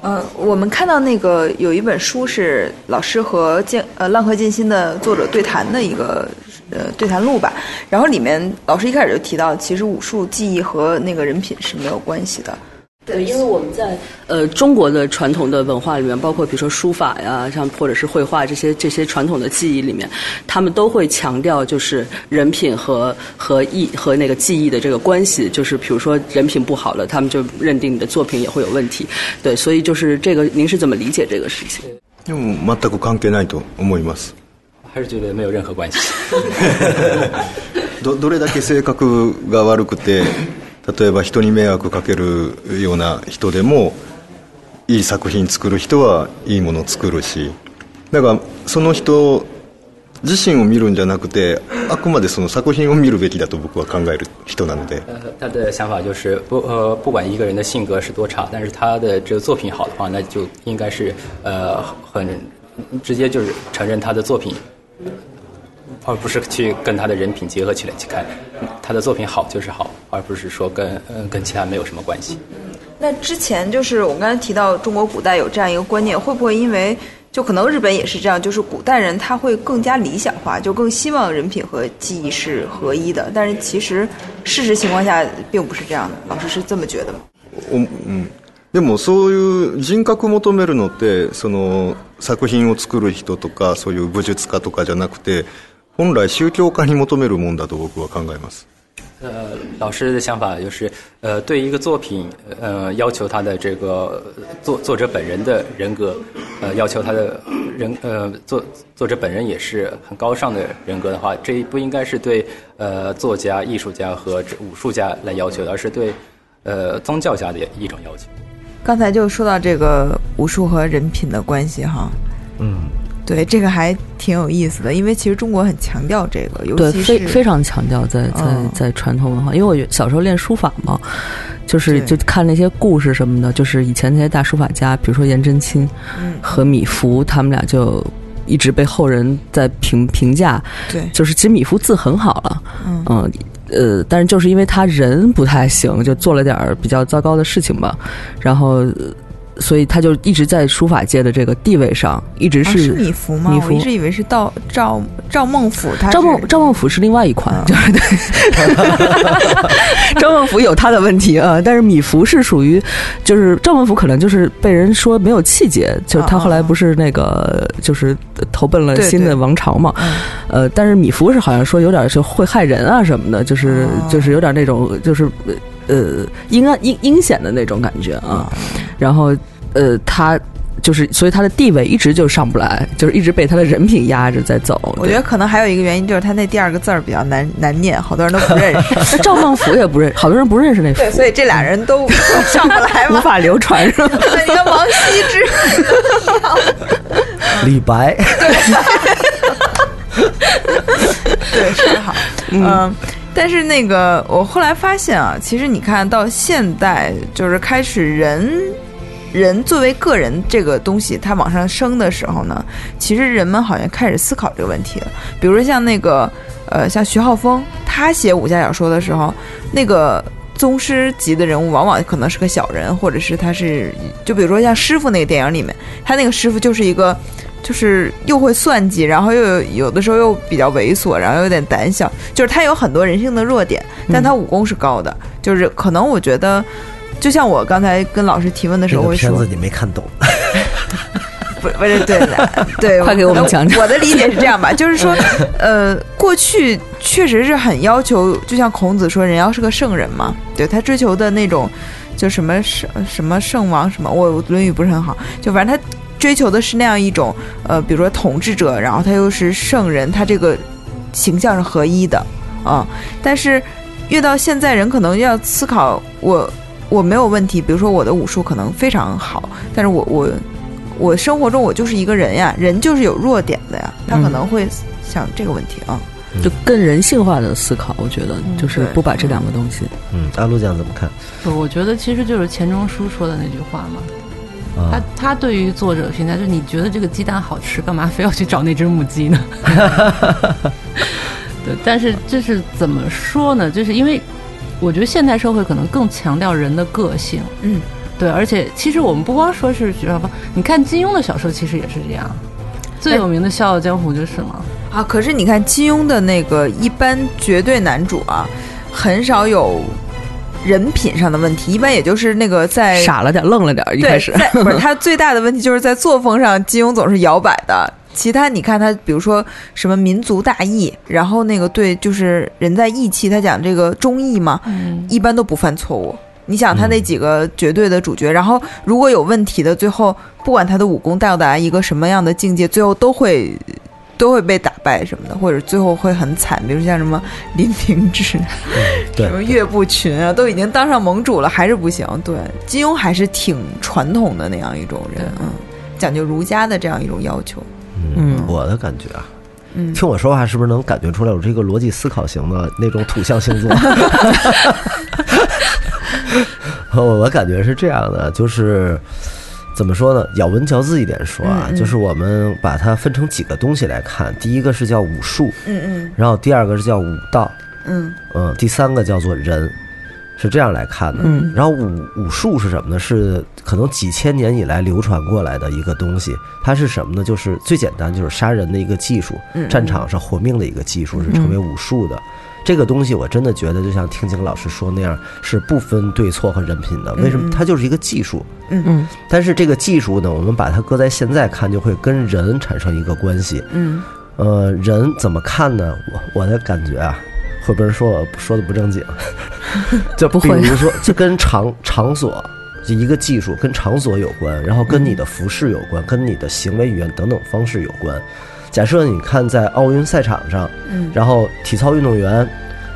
呃，我们看到那个有一本书是老师和建呃浪客剑心的作者对谈的一个呃对谈录吧，然后里面老师一开始就提到，其实武术技艺和那个人品是没有关系的。对，因为我们在呃中国的传统的文化里面，包括比如说书法呀，像或者是绘画这些这些传统的技艺里面，他们都会强调就是人品和和艺和那个技艺的这个关系。就是比如说人品不好了，他们就认定你的作品也会有问题。对，所以就是这个，您是怎么理解这个事情？でも全く関係ないと思います还是觉得没有任何关系。どどれだけ性格が悪くて 例えば人に迷惑かけるような人でもいい作品作る人はいいものを作るしだからその人自身を見るんじゃなくてあくまでその作品を見るべきだと僕は考える人なので，他的想法就是不呃，不管一个人的性格是多差，但是他的这个作品好的话，那就应该是呃很直接就是承认他的作品，而不是去跟他的人品结合起来去看，他的作品好就是好，而不是说跟呃跟其他没有什么关系。那之前就是我刚才提到中国古代有这样一个观念，会不会因为就可能日本也是这样，就是古代人他会更加理想化，就更希望人品和技艺是合一的，但是其实事实情况下并不是这样的。老师是这么觉得吗？おうん、でもそういう人格求めるのってその作品を作る人とかそういう武術家とかじゃなくて本来宗教家に求めるもんだと僕は考えます 呃，老师的想法就是，呃，对一个作品，呃，要求他的这个作作者本人的人格，呃，要求他的人，呃，作作者本人也是很高尚的人格的话，这不应该是对呃作家、艺术家和这武术家来要求的，而是对呃宗教家的一种要求。刚才就说到这个武术和人品的关系哈，嗯，对，这个还挺有意思的，因为其实中国很强调这个，尤对，其是非非常强调在在嗯在传统文化，因为我小时候练书法嘛，就是就看那些故事什么的，就是以前那些大书法家，比如说颜真卿嗯和米芾，他们俩就一直被后人在评评价，对，就是其实米芾字很好了，嗯嗯呃，但是就是因为他人不太行，就做了点儿比较糟糕的事情吧，然后。呃所以他就一直在书法界的这个地位上，一直是,、啊是米芾吗？米芾。我一直以为是赵赵赵孟俯，他赵孟赵孟俯是另外一款，嗯。就是对。赵孟俯有他的问题啊，但是米芾是属于，就是赵孟俯可能就是被人说没有气节，就是他后来不是那个就是投奔了新的王朝嘛，嗯。呃，但是米芾是好像说有点就会害人啊什么的，就是、哦。就是有点那种就是呃阴暗阴阴险的那种感觉啊，然后呃他。就是，所以他的地位一直就上不来，就是一直被他的人品压着在走。我觉得可能还有一个原因就是他那第二个字儿比较难难念，好多人都不认识。那赵孟俯也不认，好多人不认识那对，所以这俩人都上不来 无。法流传是吧？那你看王羲之，李白，对，说得好，嗯。但是那个，我后来发现啊，其实你看到现代，就是开始人人作为个人这个东西，它往上升的时候呢，其实人们好像开始思考这个问题了。比如说像那个呃，像徐浩峰，他写武侠小说的时候，那个宗师级的人物往往可能是个小人，或者是他是，就比如说像师傅那个电影里面，他那个师傅就是一个。就是又会算计，然后又有有的时候又比较猥琐，然后有点胆小，就是他有很多人性的弱点，但他武功是高的。就是可能我觉得，就像我刚才跟老师提问的时候我说这个片子，你没看懂，不不是对的，对，快给我们讲讲我的理解是这样吧，就是说，呃，过去确实是很要求，就像孔子说，人要是个圣人嘛，对他追求的那种，就什么圣什么圣王什么，我我论语不是很好，就反正他追求的是那样一种，呃，比如说统治者，然后他又是圣人，他这个形象是合一的啊、但是越到现在，人可能要思考我。我没有问题，比如说我的武术可能非常好，但是我我我生活中我就是一个人呀，人就是有弱点的呀，他可能会想这个问题啊。就更人性化的思考，我觉得就是不把这两个东西。嗯，阿陆酱怎么看？不，我觉得其实就是钱钟书说的那句话嘛。他啊，他对于作者评价就是，你觉得这个鸡蛋好吃，干嘛非要去找那只母鸡呢？对，但是这是怎么说呢？就是因为我觉得现代社会可能更强调人的个性，嗯，对，而且其实我们不光说是学校吧，你看金庸的小说其实也是这样，最有名的《笑傲江湖》就是嘛。啊，可是你看金庸的那个一般绝对男主啊，很少有人品上的问题，一般也就是那个在傻了点，愣了点，一开始。不是他最大的问题就是在作风上，金庸总是摇摆的。其他你看他，比如说什么民族大义，然后那个对，就是人在义气，他讲这个忠义嘛，嗯，一般都不犯错误。你想他那几个绝对的主角，然后如果有问题的，最后不管他的武功到达一个什么样的境界，最后都会都会被打败什么的，或者最后会很惨。比如像什么林平之、对什么岳不群啊，都已经当上盟主了，还是不行。对，金庸还是挺传统的那样一种人，嗯，讲究儒家的这样一种要求。嗯，我的感觉啊，嗯，听我说话是不是能感觉出来我是一个逻辑思考型的那种土象星座？我 我感觉是这样的，就是怎么说呢？咬文嚼字一点说啊，嗯嗯。就是我们把它分成几个东西来看，第一个是叫武术，嗯嗯。然后第二个是叫武道，嗯。嗯，第三个叫做人，是这样来看的。嗯然后武武术是什么呢？是可能几千年以来流传过来的一个东西。它是什么呢？就是最简单，就是杀人的一个技术，嗯战场上活命的一个技术，是成为武术的。这个东西我真的觉得，就像听景老师说那样，是不分对错和人品的。为什么？它就是一个技术。嗯但是这个技术呢，我们把它搁在现在看，就会跟人产生一个关系。嗯呃，人怎么看呢？我我的感觉啊，会不会说我说的不正经？就不会比如说，就跟场场所，就一个技术跟场所有关，然后跟你的服饰有关，跟你的行为语言等等方式有关。假设你看在奥运赛场上，嗯然后体操运动员，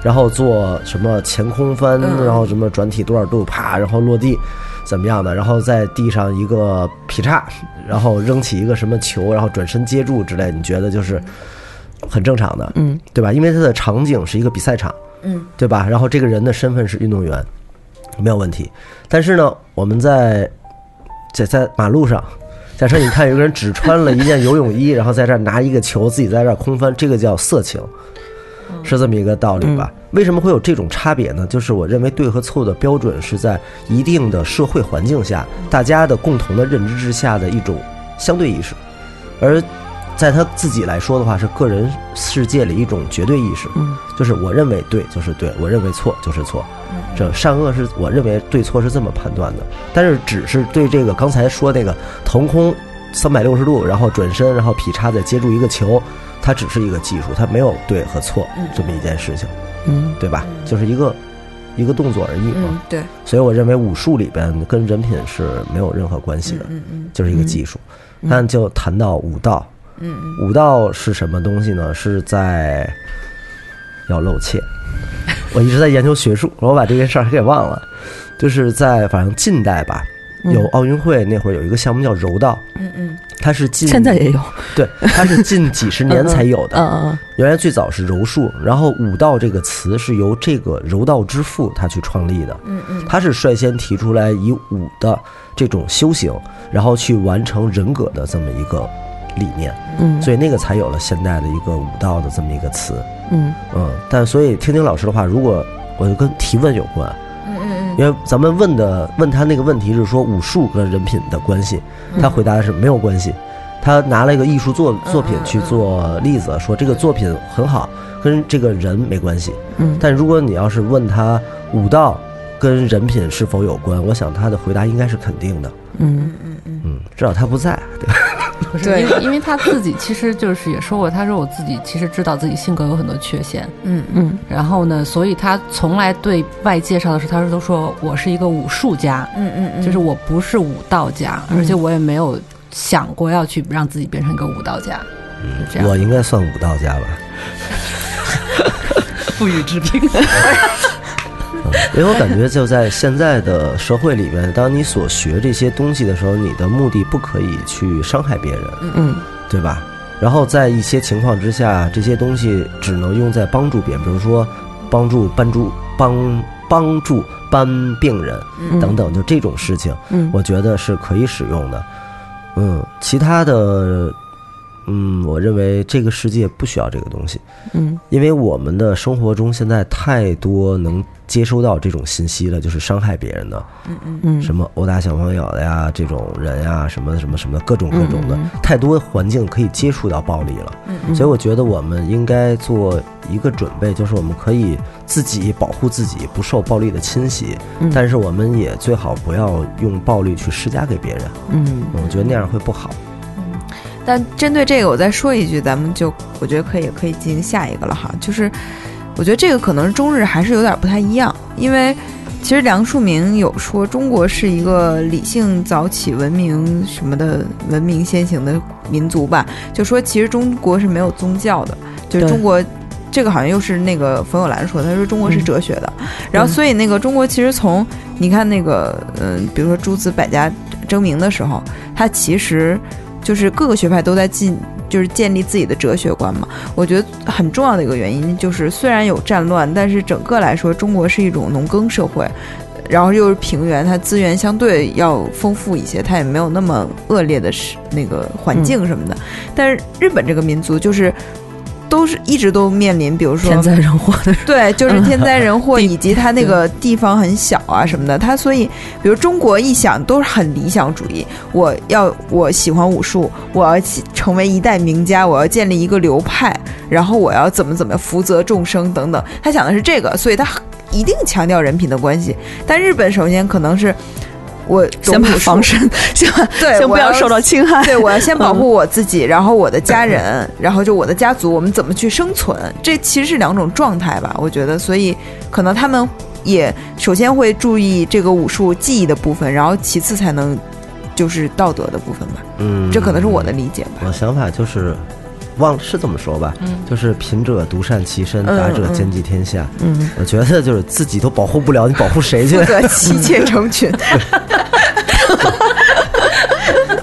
然后做什么前空翻，嗯然后什么转体多少度，啪，然后落地，怎么样的？然后在地上一个劈叉，然后扔起一个什么球，然后转身接住之类，你觉得就是很正常的，嗯对吧？因为它的场景是一个比赛场，嗯对吧？然后这个人的身份是运动员，没有问题。但是呢，我们在在在马路上，假设你看有个人只穿了一件游泳衣，然后在这儿拿一个球，自己在这儿空翻，这个叫色情，是这么一个道理吧？为什么会有这种差别呢？就是我认为对和错的标准是在一定的社会环境下，大家的共同的认知之下的一种相对意识，而在他自己来说的话，是个人世界里一种绝对意识。嗯就是我认为对就是对，我认为错就是错。这善恶是我认为对错是这么判断的，但是只是对这个刚才说那个腾空三百六十度，然后转身，然后劈叉再接住一个球，它只是一个技术，它没有对和错这么一件事情，嗯对吧？就是一个一个动作而已嘛。嗯，对，所以我认为武术里边跟人品是没有任何关系的，嗯嗯就是一个技术。但就谈到武道，嗯嗯武道是什么东西呢？是在要露怯。我一直在研究学术，我把这件事儿给忘了。就是在反正近代吧，有奥运会那会儿有一个项目叫柔道，嗯嗯它是近现在也有。对，它是近几十年 才有的。嗯嗯原来最早是柔术，然后武道这个词是由这个柔道之父他去创立的。嗯嗯他是率先提出来以武的这种修行，然后去完成人格的这么一个理念，嗯。所以那个才有了现代的一个武道的这么一个词。嗯。嗯，但所以听听老师的话，如果我就跟提问有关，嗯嗯因为咱们问的问他那个问题是说武术跟人品的关系，他回答的是没有关系。他拿了一个艺术作作品去做例子，说这个作品很好，跟这个人没关系。嗯。但如果你要是问他武道跟人品是否有关，我想他的回答应该是肯定的。嗯嗯嗯。嗯，至少他不在，对吧？不是对。因为因为他自己其实就是也说过，他说我自己其实知道自己性格有很多缺陷，嗯嗯。然后呢，所以他从来对外介绍的时候，他说都说我是一个武术家，嗯嗯嗯，就是我不是武道家，而且我也没有想过要去让自己变成一个武道家，嗯这样。我应该算武道家吧，不予置评。因为我感觉就在现在的社会里面，当你所学这些东西的时候，你的目的不可以去伤害别人，嗯。对吧？然后在一些情况之下，这些东西只能用在帮助别人，比如说帮助帮助帮帮助搬病人等等，就这种事情，嗯。我觉得是可以使用的。嗯，其他的，嗯，我认为这个世界不需要这个东西，嗯。因为我们的生活中现在太多能接收到这种信息了，就是伤害别人的，嗯嗯嗯什么殴打小朋友的呀，这种人呀，什么什么什么各种各种的嗯，太多环境可以接触到暴力了。嗯所以我觉得我们应该做一个准备，就是我们可以自己保护自己，不受暴力的侵袭，嗯但是我们也最好不要用暴力去施加给别人。嗯我觉得那样会不好。但针对这个，我再说一句，咱们就我觉得可以可以进行下一个了哈。就是我觉得这个可能中日还是有点不太一样，因为其实梁漱溟有说中国是一个理性早起、文明什么的文明先行的民族吧，就说其实中国是没有宗教的，就是中国。这个好像又是那个冯友兰说的，他说中国是哲学的，然后所以那个中国其实从你看那个嗯、比如说诸子百家争鸣的时候，它其实就是各个学派都在进，就是建立自己的哲学观嘛。我觉得很重要的一个原因就是，虽然有战乱，但是整个来说，中国是一种农耕社会，然后又是平原，它资源相对要丰富一些，它也没有那么恶劣的是那个环境什么的。但是日本这个民族就是。都是一直都面临，比如说天灾人祸的对，就是 天灾人祸，以及它那个地方很小啊什么的。它所以，比如中国一想都是很理想主义，我要我喜欢武术，我要成为一代名家，我要建立一个流派，然后我要怎么怎么福泽众生等等。他想的是这个，所以他一定强调人品的关系。但日本首先可能是。我先把防身，先把对，先不要要受到侵害。对，我要先保护我自己，然后我的家人，然后就我的家族，我们怎么去生存？这其实是两种状态吧，我觉得，所以可能他们也首先会注意这个武术技艺的部分，然后其次才能就是道德的部分吧。嗯，这可能是我的理解吧。我想法就是，忘了是这么说吧，就是贫者独善其身，嗯达者嗯兼济天下。嗯，我觉得就是自己都保护不了，你保护谁去不？得妻妾成群，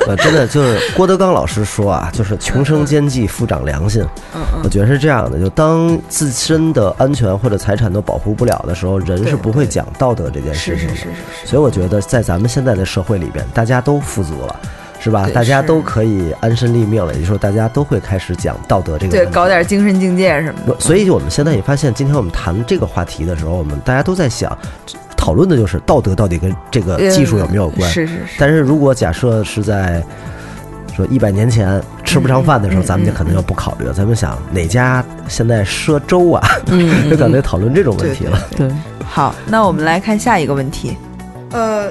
呃，真的就是郭德纲老师说啊，就是穷生奸计，富长良心。嗯我觉得是这样的，就当自身的安全或者财产都保护不了的时候，人是不会讲道德这件事情的。是是是是，所以我觉得在咱们现在的社会里边，大家都富足了。是吧？大家都可以安身立命了，也就是说，大家都会开始讲道德这个对。搞点精神境界什么的。所以我们现在也发现，今天我们谈这个话题的时候，我们大家都在想，讨论的就是道德到底跟这个技术有没有关。是是是，但是如果假设是在说一百年前吃不上饭的时候，咱们就可能要不考虑了。咱们想哪家现在赊粥啊，嗯 就感觉讨论这种问题了。对，好，那我们来看下一个问题。呃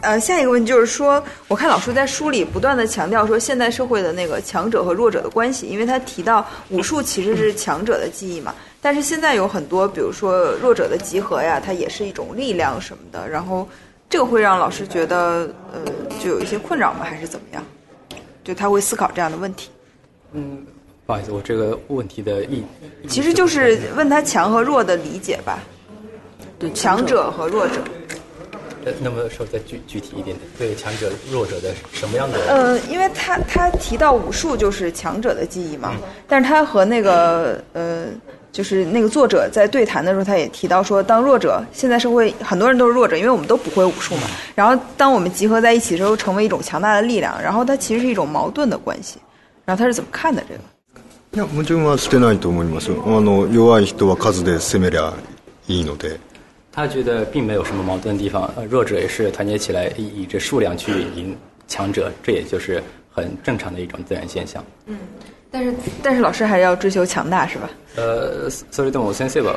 呃，下一个问题就是说，我看老师在书里不断的强调说，现代社会的那个强者和弱者的关系，因为他提到武术其实是强者的技艺嘛，但是现在有很多，比如说弱者的集合呀，它也是一种力量什么的，然后这个会让老师觉得呃，就有一些困扰吗？还是怎么样？就他会思考这样的问题，嗯，不好意思，我这个问题的意其实就是问他强和弱的理解吧，对强者和弱者。呃那么说再具具体一点，对强者、弱者的什么样的？呃，因为他他提到武术就是强者的技艺嘛，但是他和那个呃，就是那个作者在对谈的时候，他也提到说，当弱者，现在社会很多人都是弱者，因为我们都不会武术嘛。然后当我们集合在一起的时候，成为一种强大的力量，然后它其实是一种矛盾的关系。然后他是怎么看的这个？いや矛盾はしてないと思いますあの弱い人は数で攻めりゃいいので 他觉得并没有什么矛盾的地方，呃，弱者也是团结起来，以以这数量去赢强者，这也就是很正常的一种自然现象。但是但是老师还是要追求强大是吧？呃，それでも先生は、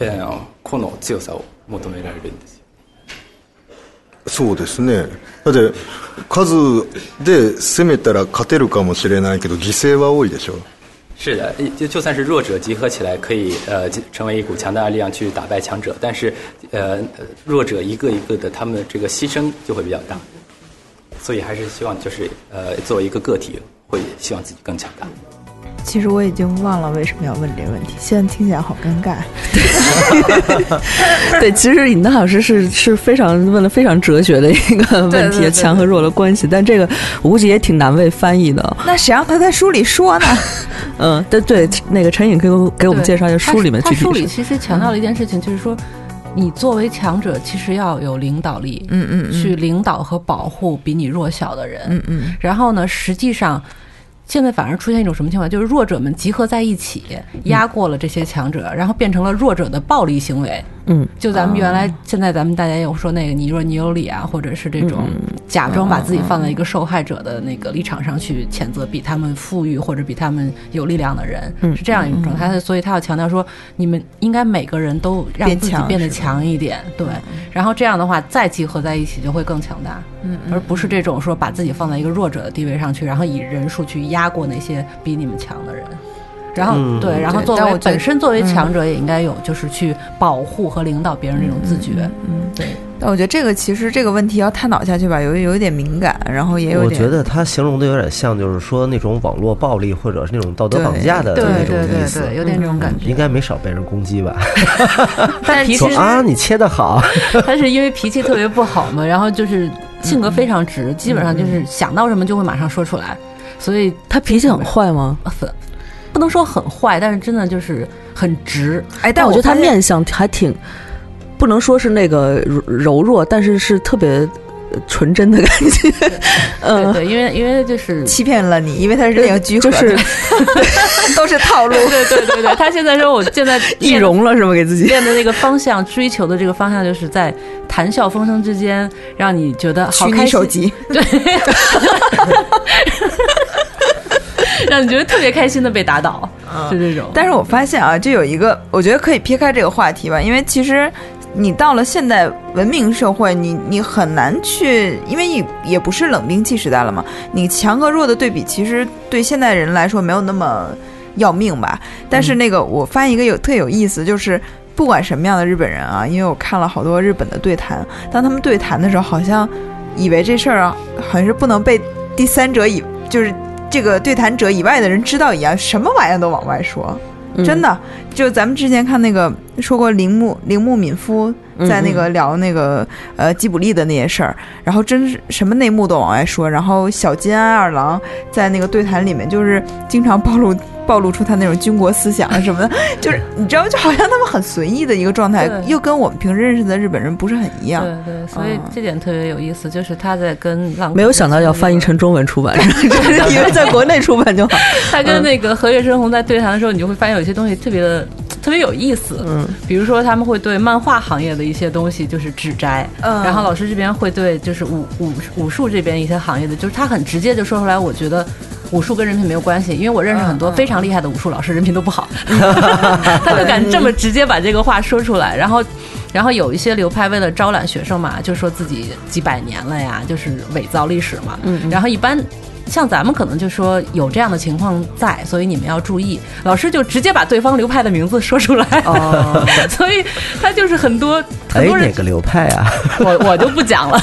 えー個の強さを求められるんですよ。 そうですねだって数で攻めたら勝てるかもしれないけど犠牲は多いでしょ 是的，就就算是弱者集合起来，可以呃成为一股强大的力量去打败强者，但是呃弱者一个一个的，他们的这个牺牲就会比较大，所以还是希望就是呃作为一个个体，会希望自己更强大。其实我已经忘了为什么要问这个问题，现在听起来好尴尬。对，其实尹丹老师是是非常问了非常哲学的一个问题，对对对强和弱的关系，但这个我估计也挺难为翻译的。那谁让他在书里说呢？嗯，对对，那个陈颖可以给我给我们介绍一下书里面他具体他。书里其实强调了一件事情，就是说，你作为强者，其实要有领导力，嗯嗯嗯去领导和保护比你弱小的人。嗯嗯然后呢，实际上。现在反而出现一种什么情况？就是弱者们集合在一起，压过了这些强者，然后变成了弱者的暴力行为。嗯，就咱们原来，现在咱们大家有说那个你若你有理啊，或者是这种假装把自己放在一个受害者的那个立场上去谴责比他们富裕或者比他们有力量的人，嗯是这样一种状态。所以他要强调说，你们应该每个人都让自己变得强一点，对。然后这样的话，再集合在一起就会更强大，嗯而不是这种说把自己放在一个弱者的地位上去，然后以人数去压过那些比你们强的人。然后、嗯对，然后作为本身作为嗯强者也应该有就是去保护和领导别人这种自觉。嗯，对，但我觉得这个其实这个问题要探讨下去吧，有有一点敏感，然后也有点。我觉得他形容的有点像，就是说那种网络暴力或者是那种道德绑架的那种对对意思。对，有点这种感觉。应该没少被人攻击吧？但脾气说啊，你切的好，他是因为脾气特别不好嘛，然后就是性格非常直，基本上就是想到什么就会马上说出来，所以他脾气很坏吗？很不能说很坏，但是真的就是很直。哎，但但我觉得他面相还挺，不能说是那个柔柔弱，但是是特别呃纯真的感觉。对嗯，对，因为因为就是欺骗了你，因为他是练居合的，就是 都是套路。对对对对，他现在说我现在 易容了是吗？给自己。练的那个方向，追求的这个方向，就是在谈笑风生之间，让你觉得好取开手机，让你觉得特别开心的被打倒，就这种。但是我发现啊，就有一个，我觉得可以撇开这个话题吧，因为其实你到了现代文明社会，你你很难去，因为你也不是冷兵器时代了嘛，你强和弱的对比，其实对现代人来说没有那么要命吧。但是那个我发现一个有特有意思，就是。不管什么样的日本人啊，因为我看了好多日本的对谈，当他们对谈的时候，好像以为这事儿啊，好像是不能被第三者以就是这个对谈者以外的人知道一样，什么玩意儿都往外说。嗯真的，就咱们之前看那个说过铃木铃木敏夫在那个聊那个呃吉卜力的那些事儿，然后真是什么内幕都往外说，然后小金安二郎在那个对谈里面就是经常暴露暴露出他那种军国思想啊什么的，就是你知道，就好像他们很随意的一个状态，又跟我们平时认识的日本人不是很一样。对对，所以嗯这点特别有意思，就是他在跟浪没有想到要翻译成中文出版，以为在国内出版就好。他跟那个和月深红在对谈的时候，你就会发现有些东西特别的特别有意思。嗯，比如说他们会对漫画行业的一些东西就是指摘，嗯然后老师这边会对就是武武武术这边一些行业的，就是他很直接就说出来，我觉得。武术跟人品没有关系，因为我认识很多非常厉害的武术老师，人品都不好，他就敢这么直接把这个话说出来。然后，然后有一些流派为了招揽学生嘛，就说自己几百年了呀，就是伪造历史嘛。嗯嗯然后一般像咱们可能就说有这样的情况在，所以你们要注意。老师就直接把对方流派的名字说出来，哦 所以他就是很多很哎，多人哪个流派啊？我我就不讲了，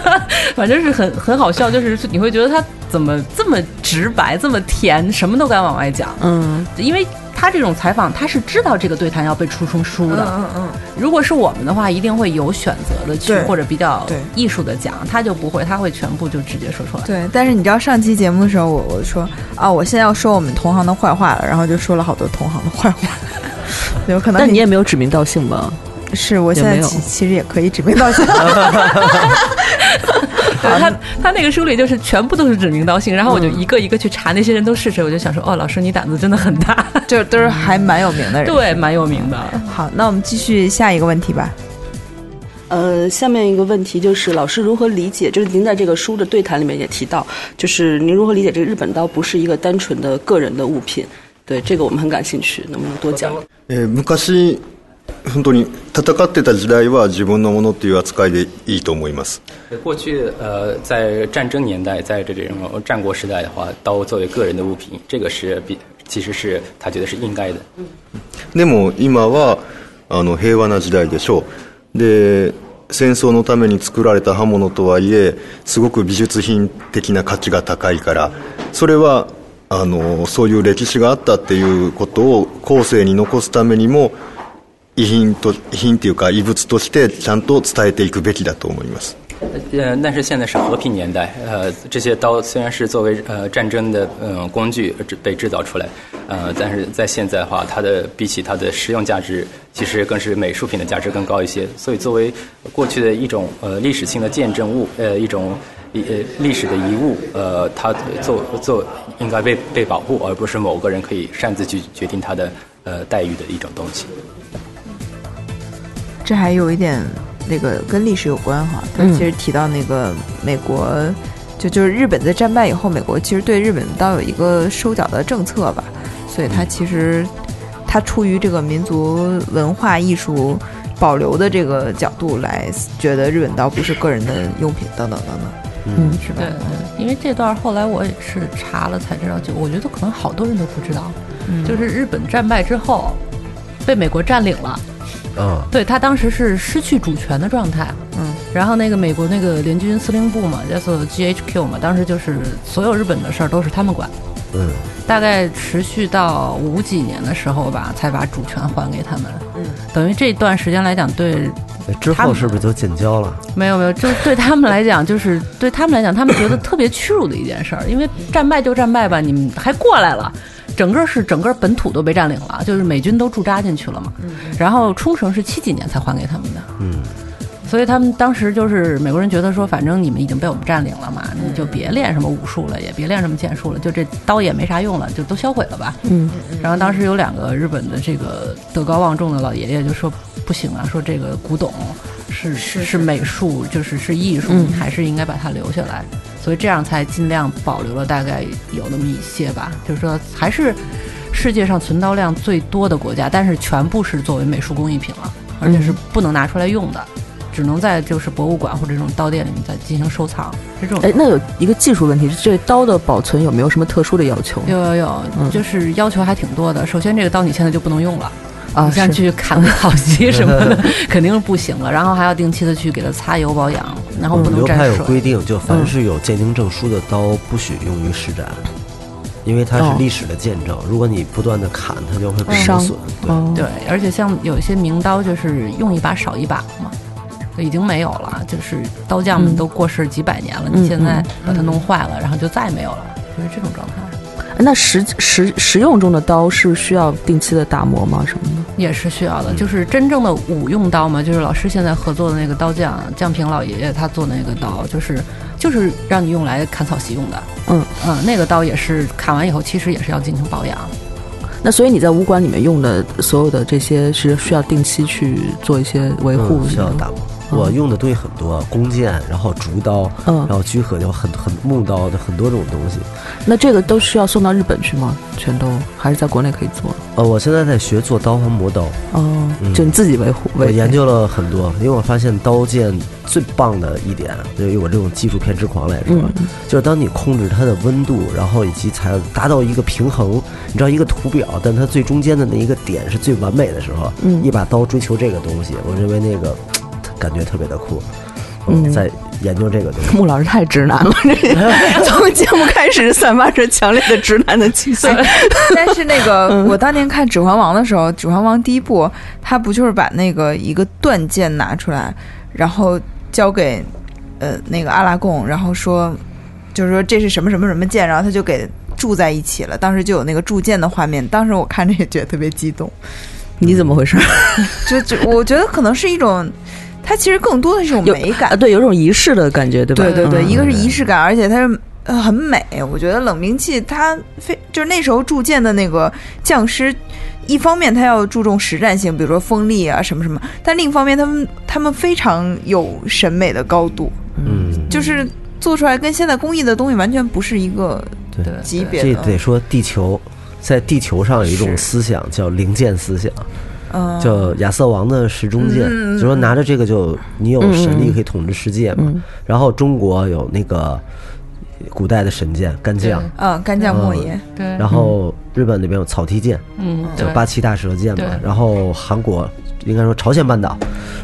反正是很很好笑，就是你会觉得他怎么这么直白，这么甜，什么都敢往外讲。嗯，因为他这种采访，他是知道这个对谈要被出成书的。嗯嗯如果是我们的话，一定会有选择的去或者比较艺术的讲，他就不会，他会全部就直接说出来。对，但是你知道上期节目的时候，我我说啊，我现在要说我们同行的坏话了，然后就说了好多同行的坏话，有可能但你也没有指名道姓吧？是我现在也没有其其实也可以指名道姓。对他他那个书里就是全部都是指名道姓，然后我就一个一个去查那些人都是谁，我就想说，哦，老师你胆子真的很大，就是都是还蛮有名的人。对，蛮有名的。好，那我们继续下一个问题吧。呃，下面一个问题就是老师如何理解？就是您在这个书的对谈里面也提到，就是您如何理解这个日本刀不是一个单纯的个人的物品？对这个我们很感兴趣，能不能多讲？えー昔本当に戦ってた時代は自分のものっていう扱いでいいと思います。过去呃，在战争年代，在这种战国时代的话，刀作为个人的物品，这个是比其实是他觉得是应该的。でも今はあの平和な時代でしょうで戦争のために作られた刃物とはいえすごく美術品的な価値が高いからそれはあのそういう歴史があったっていうことを後世に残すためにも遺品と遺品っていうか遺物としてちゃんと伝えていくべきだと思います呃，但是现在是和平年代，呃，这些刀虽然是作为呃战争的嗯、呃工具制被制造出来，呃，但是在现在的话，它的比起它的实用价值，其实更是美术品的价值更高一些。所以作为过去的一种呃历史性的见证物，呃一种呃历史的遗物，呃，它做做应该被被保护，而不是某个人可以擅自去决定它的呃待遇的一种东西。 这还有一点那个跟历史有关哈。他嗯。其实提到那个美国，就就是日本在战败以后，美国其实对日本刀有一个收缴的政策吧，所以他其实他出于这个民族文化艺术保留的这个角度来，觉得日本刀不是个人的用品等等等等，嗯。是吧？对？对，因为这段后来我也是查了才知道，就我觉得可能好多人都不知道，嗯。就是日本战败之后被美国占领了，啊，对他当时是失去主权的状态，嗯，然后那个美国那个联军司令部嘛，叫做 GHQ 嘛，当时就是所有日本的事儿都是他们管，嗯，大概持续到五几年的时候吧，才把主权还给他们，嗯，等于这段时间来讲，对之后是不是就建交了？没有没有，就是对他们来讲，就是对他们来讲，他们觉得特别屈辱的一件事儿，因为战败就战败吧，你们还过来了，整个是整个本土都被占领了，就是美军都驻扎进去了嘛。然后冲绳是七几年才还给他们的，嗯，所以他们当时就是美国人觉得说，反正你们已经被我们占领了嘛，你就别练什么武术了，也别练什么剑术了，就这刀也没啥用了，就都销毁了吧。嗯，然后当时有两个日本的这个德高望重的老爷爷就说不行啊，说这个古董是是是美术，就是是艺术，嗯你还是应该把它留下来。所以这样才尽量保留了大概有那么一些吧，就是说还是世界上存刀量最多的国家，但是全部是作为美术工艺品了，而且是不能拿出来用的。只能在就是博物馆或者这种刀店里面再进行收藏，是这种哎，那有一个技术问题，这刀的保存有没有什么特殊的要求？有有有，嗯就是要求还挺多的。首先，这个刀你现在就不能用了。啊，你像去砍个草席什么的，肯定是不行了。然后还要定期的去给它擦油保养，然后不能沾流派有水。规定，就凡是有鉴定证书的刀不许用于施展，因为它是哦历史的见证。如果你不断的砍，它就会被伤磨损。对，而且像有一些名刀，就是用一把少一把嘛，就已经没有了。就是刀匠们嗯都过世几百年了，嗯你现在嗯把它弄坏了，然后就再也没有了，就是这种状态。那实实实用中的刀是需要定期的打磨吗？什么的？也是需要的，嗯就是真正的武用刀嘛，就是老师现在合作的那个刀匠江平老爷爷他做的那个刀，就是就是让你用来砍草席用的。嗯嗯，那个刀也是砍完以后，其实也是要进行保养。那所以你在武馆里面用的所有的这些是需要定期去做一些维护嗯，需要打磨。我用的东西很多，弓箭，然后竹刀，嗯然后居合就很很木刀的很多种东西。那这个都需要送到日本去吗？全都还是在国内可以做？呃，我现在在学做刀和磨刀，哦，嗯就你自己维护。我研究了很多，因为我发现刀剑最棒的一点，对于我这种技术偏执狂来说，嗯就是当你控制它的温度，然后以及材料达到一个平衡，你知道一个图表，但它最中间的那一个点是最完美的时候，嗯一把刀追求这个东西，我认为那个感觉特别的酷。嗯在研究这个东西。穆老师太直男了，这 从节目开始散发着强烈的直男的气息。但是那个，嗯我当年看《指环王》的时候，《指环王》第一部，他不就是把那个一个断剑拿出来，然后交给呃那个阿拉贡，然后说，就是说这是什么什么什么剑，然后他就给铸在一起了。当时就有那个铸剑的画面，当时我看着也觉得特别激动。你怎么回事？就就我觉得可能是一种，它其实更多的是一种有美感啊，。对，有种仪式的感觉，对吧？对对对，嗯一个是仪式感，而且它是呃很美。我觉得冷兵器它非就是那时候铸剑的那个匠师，一方面他要注重实战性，比如说锋利啊什么什么，但另一方面他们他们非常有审美的高度，嗯，就是做出来跟现在工艺的东西完全不是一个对，级别的。这得说地球，在地球上有一种思想叫零件思想，嗯，叫亚瑟王的时钟剑，就说拿着这个就你有神力可以统治世界嘛。嗯。然后中国有那个古代的神剑干将，嗯，干将莫邪，对，然后日本那边有草剃剑，嗯，叫八岐大蛇剑嘛。然后韩国应该说朝鲜半岛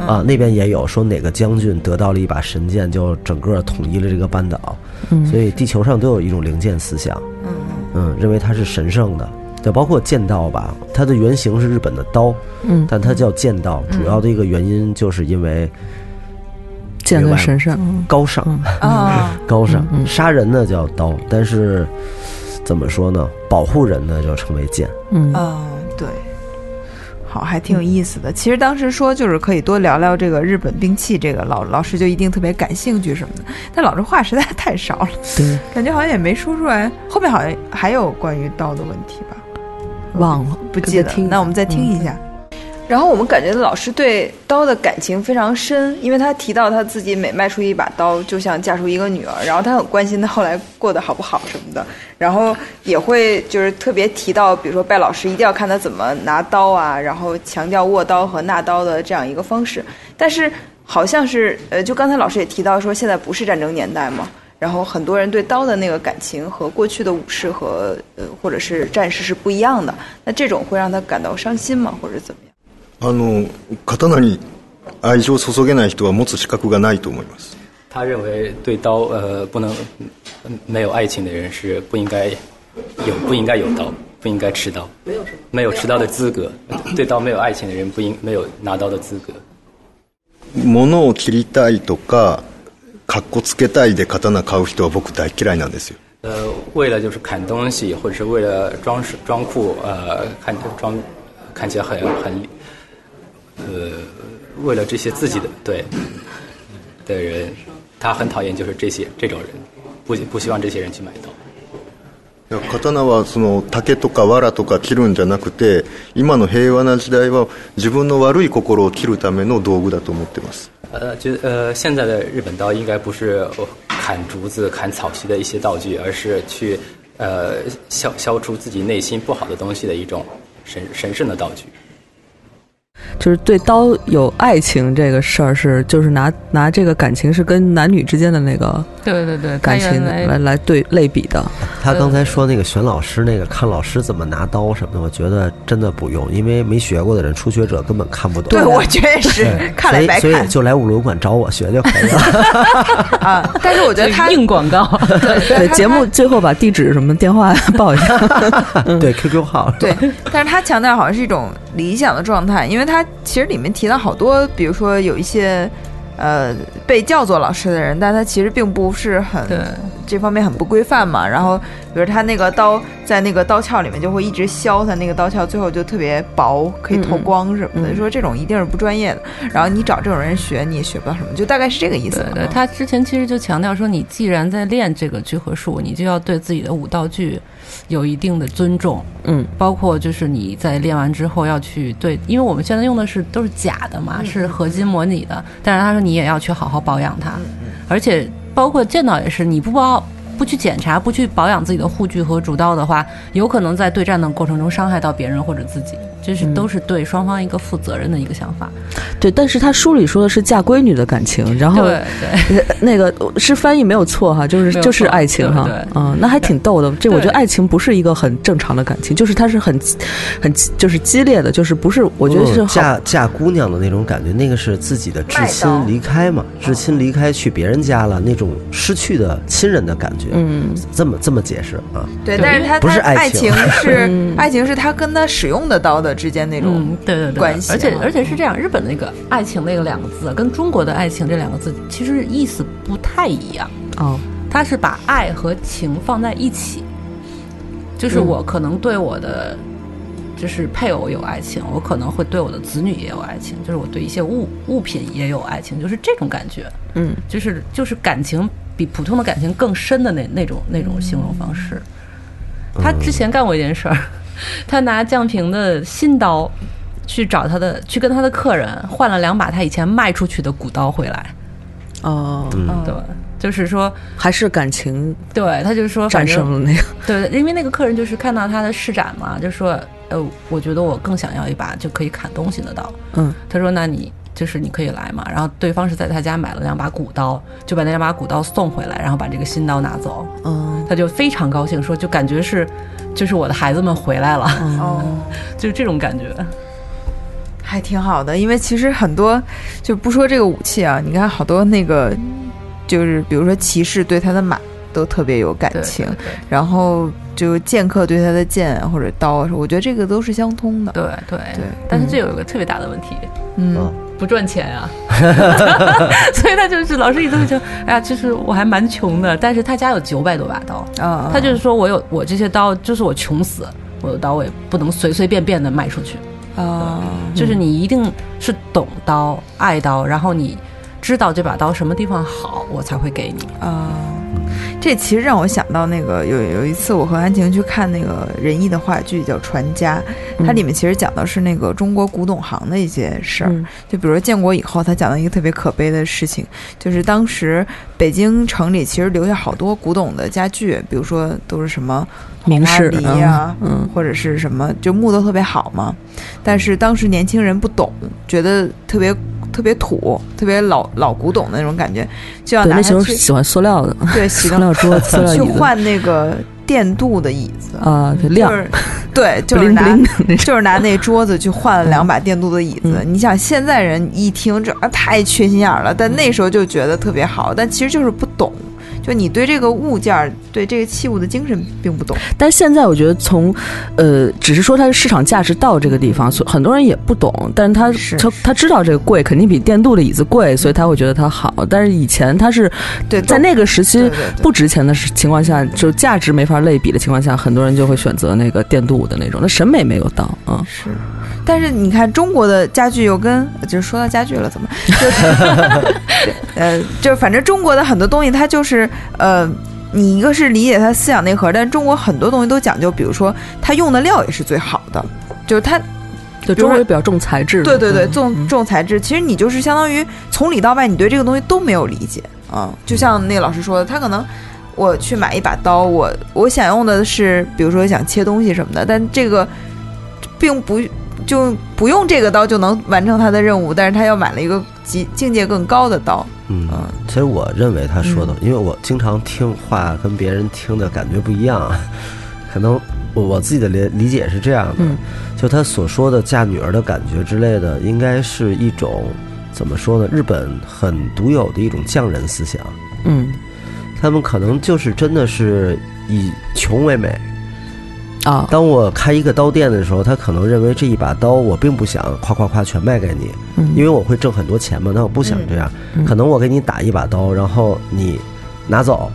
啊那边也有说哪个将军得到了一把神剑，就整个统一了这个半岛。嗯。所以地球上都有一种灵剑思想，嗯。嗯，认为它是神圣的。就包括剑道吧，它的原型是日本的刀，嗯，但它叫剑道，主要的一个原因就是因为剑的神圣，高尚，啊 高尚杀人呢叫刀，但是怎么说呢？保护人呢就称为剑。嗯嗯，对。好，还挺有意思的。其实当时说就是可以多聊聊这个日本兵器，这个老老师就一定特别感兴趣什么的。但老师话实在太少了，对，感觉好像也没说出来。后面好像还有关于刀的问题吧？忘了，不记得听。那我们再听一下。然后我们感觉老师对刀的感情非常深，因为他提到他自己每卖出一把刀，就像嫁出一个女儿，然后他很关心他后来过得好不好什么的，然后也会就是特别提到，比如说拜老师一定要看他怎么拿刀啊，然后强调握刀和纳刀的这样一个方式。但是好像是呃，就刚才老师也提到说，现在不是战争年代嘛，然后很多人对刀的那个感情和过去的武士和呃或者是战士是不一样的，那这种会让他感到伤心吗，或者怎么样？あの刀に愛情を注げない人は持つ資格がないと思います他认为对刀呃不能嗯没有爱情的人是不应该有不应该有刀，不应该持刀，没有没有持刀的资格。对刀没有爱情的人不应没有拿刀的资格。物を切りたいとか かっこつけたいで刀買う人は僕大嫌いなんですよ。呃，为了就是砍东西，或者是为了装饰装酷，呃，看装看起来很很，呃，为了这些自己的对。的人，他很讨厌就是这些这种人，不不希望这些人去买刀。刀はその竹とか藁とか切るんじゃなくて今の平和な時代は自分の悪い心を切るための道具だと思ってます呃，就呃，现在的日本刀应该不是砍竹子、砍草席的一些道具，而是去呃消消除自己内心不好的东西的一种神神圣的道具。就是对刀有爱情这个事儿是，就是拿拿这个感情是跟男女之间的那个对对对，感情来来对类比的。他刚才说那个选老师那个看老师怎么拿刀什么的，我觉得真的不用，因为没学过的人，初学者根本看不懂。对，我觉得也是，看来白看所以所以就来五轮馆找我学就可以了。啊。但是我觉得他硬广告，对，节目最后把地址什么电话 报一下。对 QQ 号。对，但是他强调好像是一种理想的状态，因为他其实里面提到好多，比如说有一些呃被叫做老师的人，但他其实并不是很这方面很不规范嘛。然后比如他那个刀在那个刀鞘里面就会一直削，他那个刀鞘最后就特别薄，可以透光什么的。嗯嗯。说这种一定是不专业的，然后你找这种人学，你也学不到什么，就大概是这个意思对。对，他之前其实就强调说，你既然在练这个聚合术，你就要对自己的武道具有一定的尊重，嗯，包括就是你在练完之后要去对，因为我们现在用的是都是假的嘛，是合金模拟的，但是他说你也要去好好保养它，而且包括剑道也是，你不保不去检查、不去保养自己的护具和主刀的话，有可能在对战的过程中伤害到别人或者自己，就是都是对双方一个负责任的一个想法。对，但是他书里说的是嫁闺女的感情，然后对对。那个是翻译没有错哈，就是就是爱情哈对对，嗯，那还挺逗的。这我觉得爱情不是一个很正常的感情，就是它是很很就是激烈的，就是不是我觉得是嗯嫁嫁姑娘的那种感觉，那个是自己的至亲离开嘛，至亲离开去别人家了，那种失去的亲人的感觉。嗯，这么这么解释啊？对，但是他不是他爱爱情情是嗯 爱情是他跟他使用的刀的之间那种嗯，对对对，关系啊。而且而且是这样，日本那个爱情那个两个字跟中国的爱情这两个字其实意思不太一样，哦，它是把爱和情放在一起，就是嗯。我可能对我的。就是配偶有爱情，我可能会对我的子女也有爱情，就是我对一些物物品也有爱情，就是这种感觉，嗯，就是就是感情比普通的感情更深的那那种那种形容方式。他之前干过一件事儿，他拿降平的新刀去找他的，去跟他的客人换了两把他以前卖出去的古刀回来。哦，嗯，对，就是说，还是感情对他就是说，战胜了那个。对，因为那个客人就是看到他的施展嘛，就说，呃，我觉得我更想要一把就可以砍东西的刀。嗯，他说，那你就是你可以来嘛。然后对方是在他家买了两把古刀，就把那两把古刀送回来，然后把这个新刀拿走。嗯，他就非常高兴，说就感觉是，就是我的孩子们回来了，哦，就是这种感觉。还挺好的，因为其实很多就不说这个武器啊，你看好多那个就是比如说骑士对他的马都特别有感情，对对。然后就剑客对他的剑啊或者刀啊，我觉得这个都是相通的。对对。对。但是这有一个特别大的问题，嗯，不赚钱啊，所以他就是老师一直会说，哎呀，其实我还蛮穷的，但是他家有九百多把刀，啊，他就是说我有我这些刀，就是我穷死，我的刀我也不能随随便便的卖出去，啊，就是你一定是懂刀、爱刀，然后你知道这把刀什么地方好，我才会给你。啊，这其实让我想到那个有有一次我和安晴去看那个仁义的话剧叫《传家》，它里面其实讲的是那个中国古董行的一些事儿。嗯就比如说建国以后，他讲了一个特别可悲的事情，就是当时北京城里其实留下好多古董的家具，比如说都是什么名士梨呀、嗯或者是什么，就木头特别好嘛。但是当时年轻人不懂，觉得特别特别土，特别老老古董的那种感觉，就要对，那时候拿去喜欢塑料的，对塑料 桌子、塑料去椅子换那个电镀的椅子。啊，就是对，就是 拿。就是拿那桌子去换了两把电镀的椅子。你想现在人一听这啊太缺心眼儿了，但那时候就觉得特别好，但其实就是不懂，就你对这个物件儿、对这个器物的精神并不懂。但现在我觉得从，呃，只是说它的市场价值到这个地方，所很多人也不懂，但是他他他知道这个贵，肯定比电镀的椅子贵，所以他会觉得它好。但是以前他是对，在那个时期不值钱的情况下，就价值没法类比的情况下，很多人就会选择那个电镀的那种，那审美没有到啊。是，但是你看中国的家具又跟就是说到家具了，怎么就是呃，就是反正中国的很多东西它就是呃。你一个是理解它思想内核，但中国很多东西都讲究，比如说它用的料也是最好的，就是它就中国也比较重材质，对对对，嗯重重材质，其实你就是相当于从里到外，你对这个东西都没有理解啊。就像那个老师说的，他可能我去买一把刀，我我想用的是，比如说想切东西什么的，但这个并不就不用这个刀就能完成他的任务，但是他要买了一个级境界更高的刀，嗯嗯，其实我认为他说的，因为我经常听话跟别人听的感觉不一样，啊，可能我我自己的理理解是这样的，嗯。就他所说的嫁女儿的感觉之类的，应该是一种怎么说呢？日本很独有的一种匠人思想，嗯。他们可能就是真的是以穷为美。啊，当我开一个刀店的时候，他可能认为这一把刀我并不想夸夸夸全卖给你，嗯因为我会挣很多钱嘛。那我不想这样，嗯可能我给你打一把刀，然后你拿走，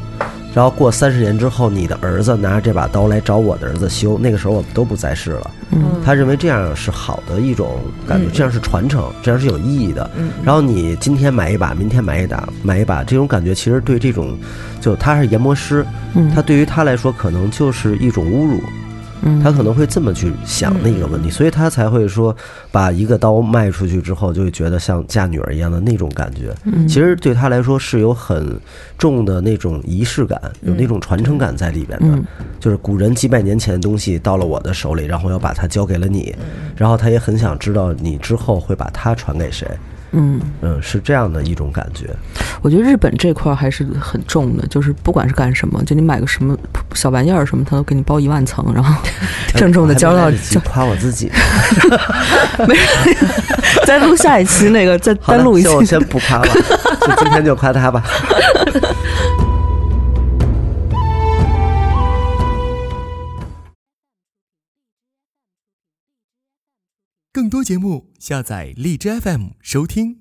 然后过三十年之后，你的儿子拿着这把刀来找我的儿子修，那个时候我们都不在世了。嗯他认为这样是好的一种感觉，嗯这样是传承，这样是有意义的。嗯然后你今天买一把，明天买一把，买一把，这种感觉其实对这种，就他是研磨师，嗯他对于他来说可能就是一种侮辱。嗯他可能会这么去想那个问题，所以他才会说，把一个刀卖出去之后，就会觉得像嫁女儿一样的那种感觉。嗯其实对他来说是有很重的那种仪式感，有那种传承感在里边的。嗯就是古人几百年前的东西到了我的手里，然后我要把它交给了你，嗯然后他也很想知道你之后会把它传给谁。嗯，嗯，是这样的一种感觉。我觉得日本这块儿还是很重的，就是不管是干什么，就你买个什么小玩意儿什么，他都给你包一万层，然后 郑重的交到还没来得及交。夸我自己。没再录下一期那个，再单录一期先不夸了，就今天就夸他吧。更多节目，下载荔枝 FM 收听。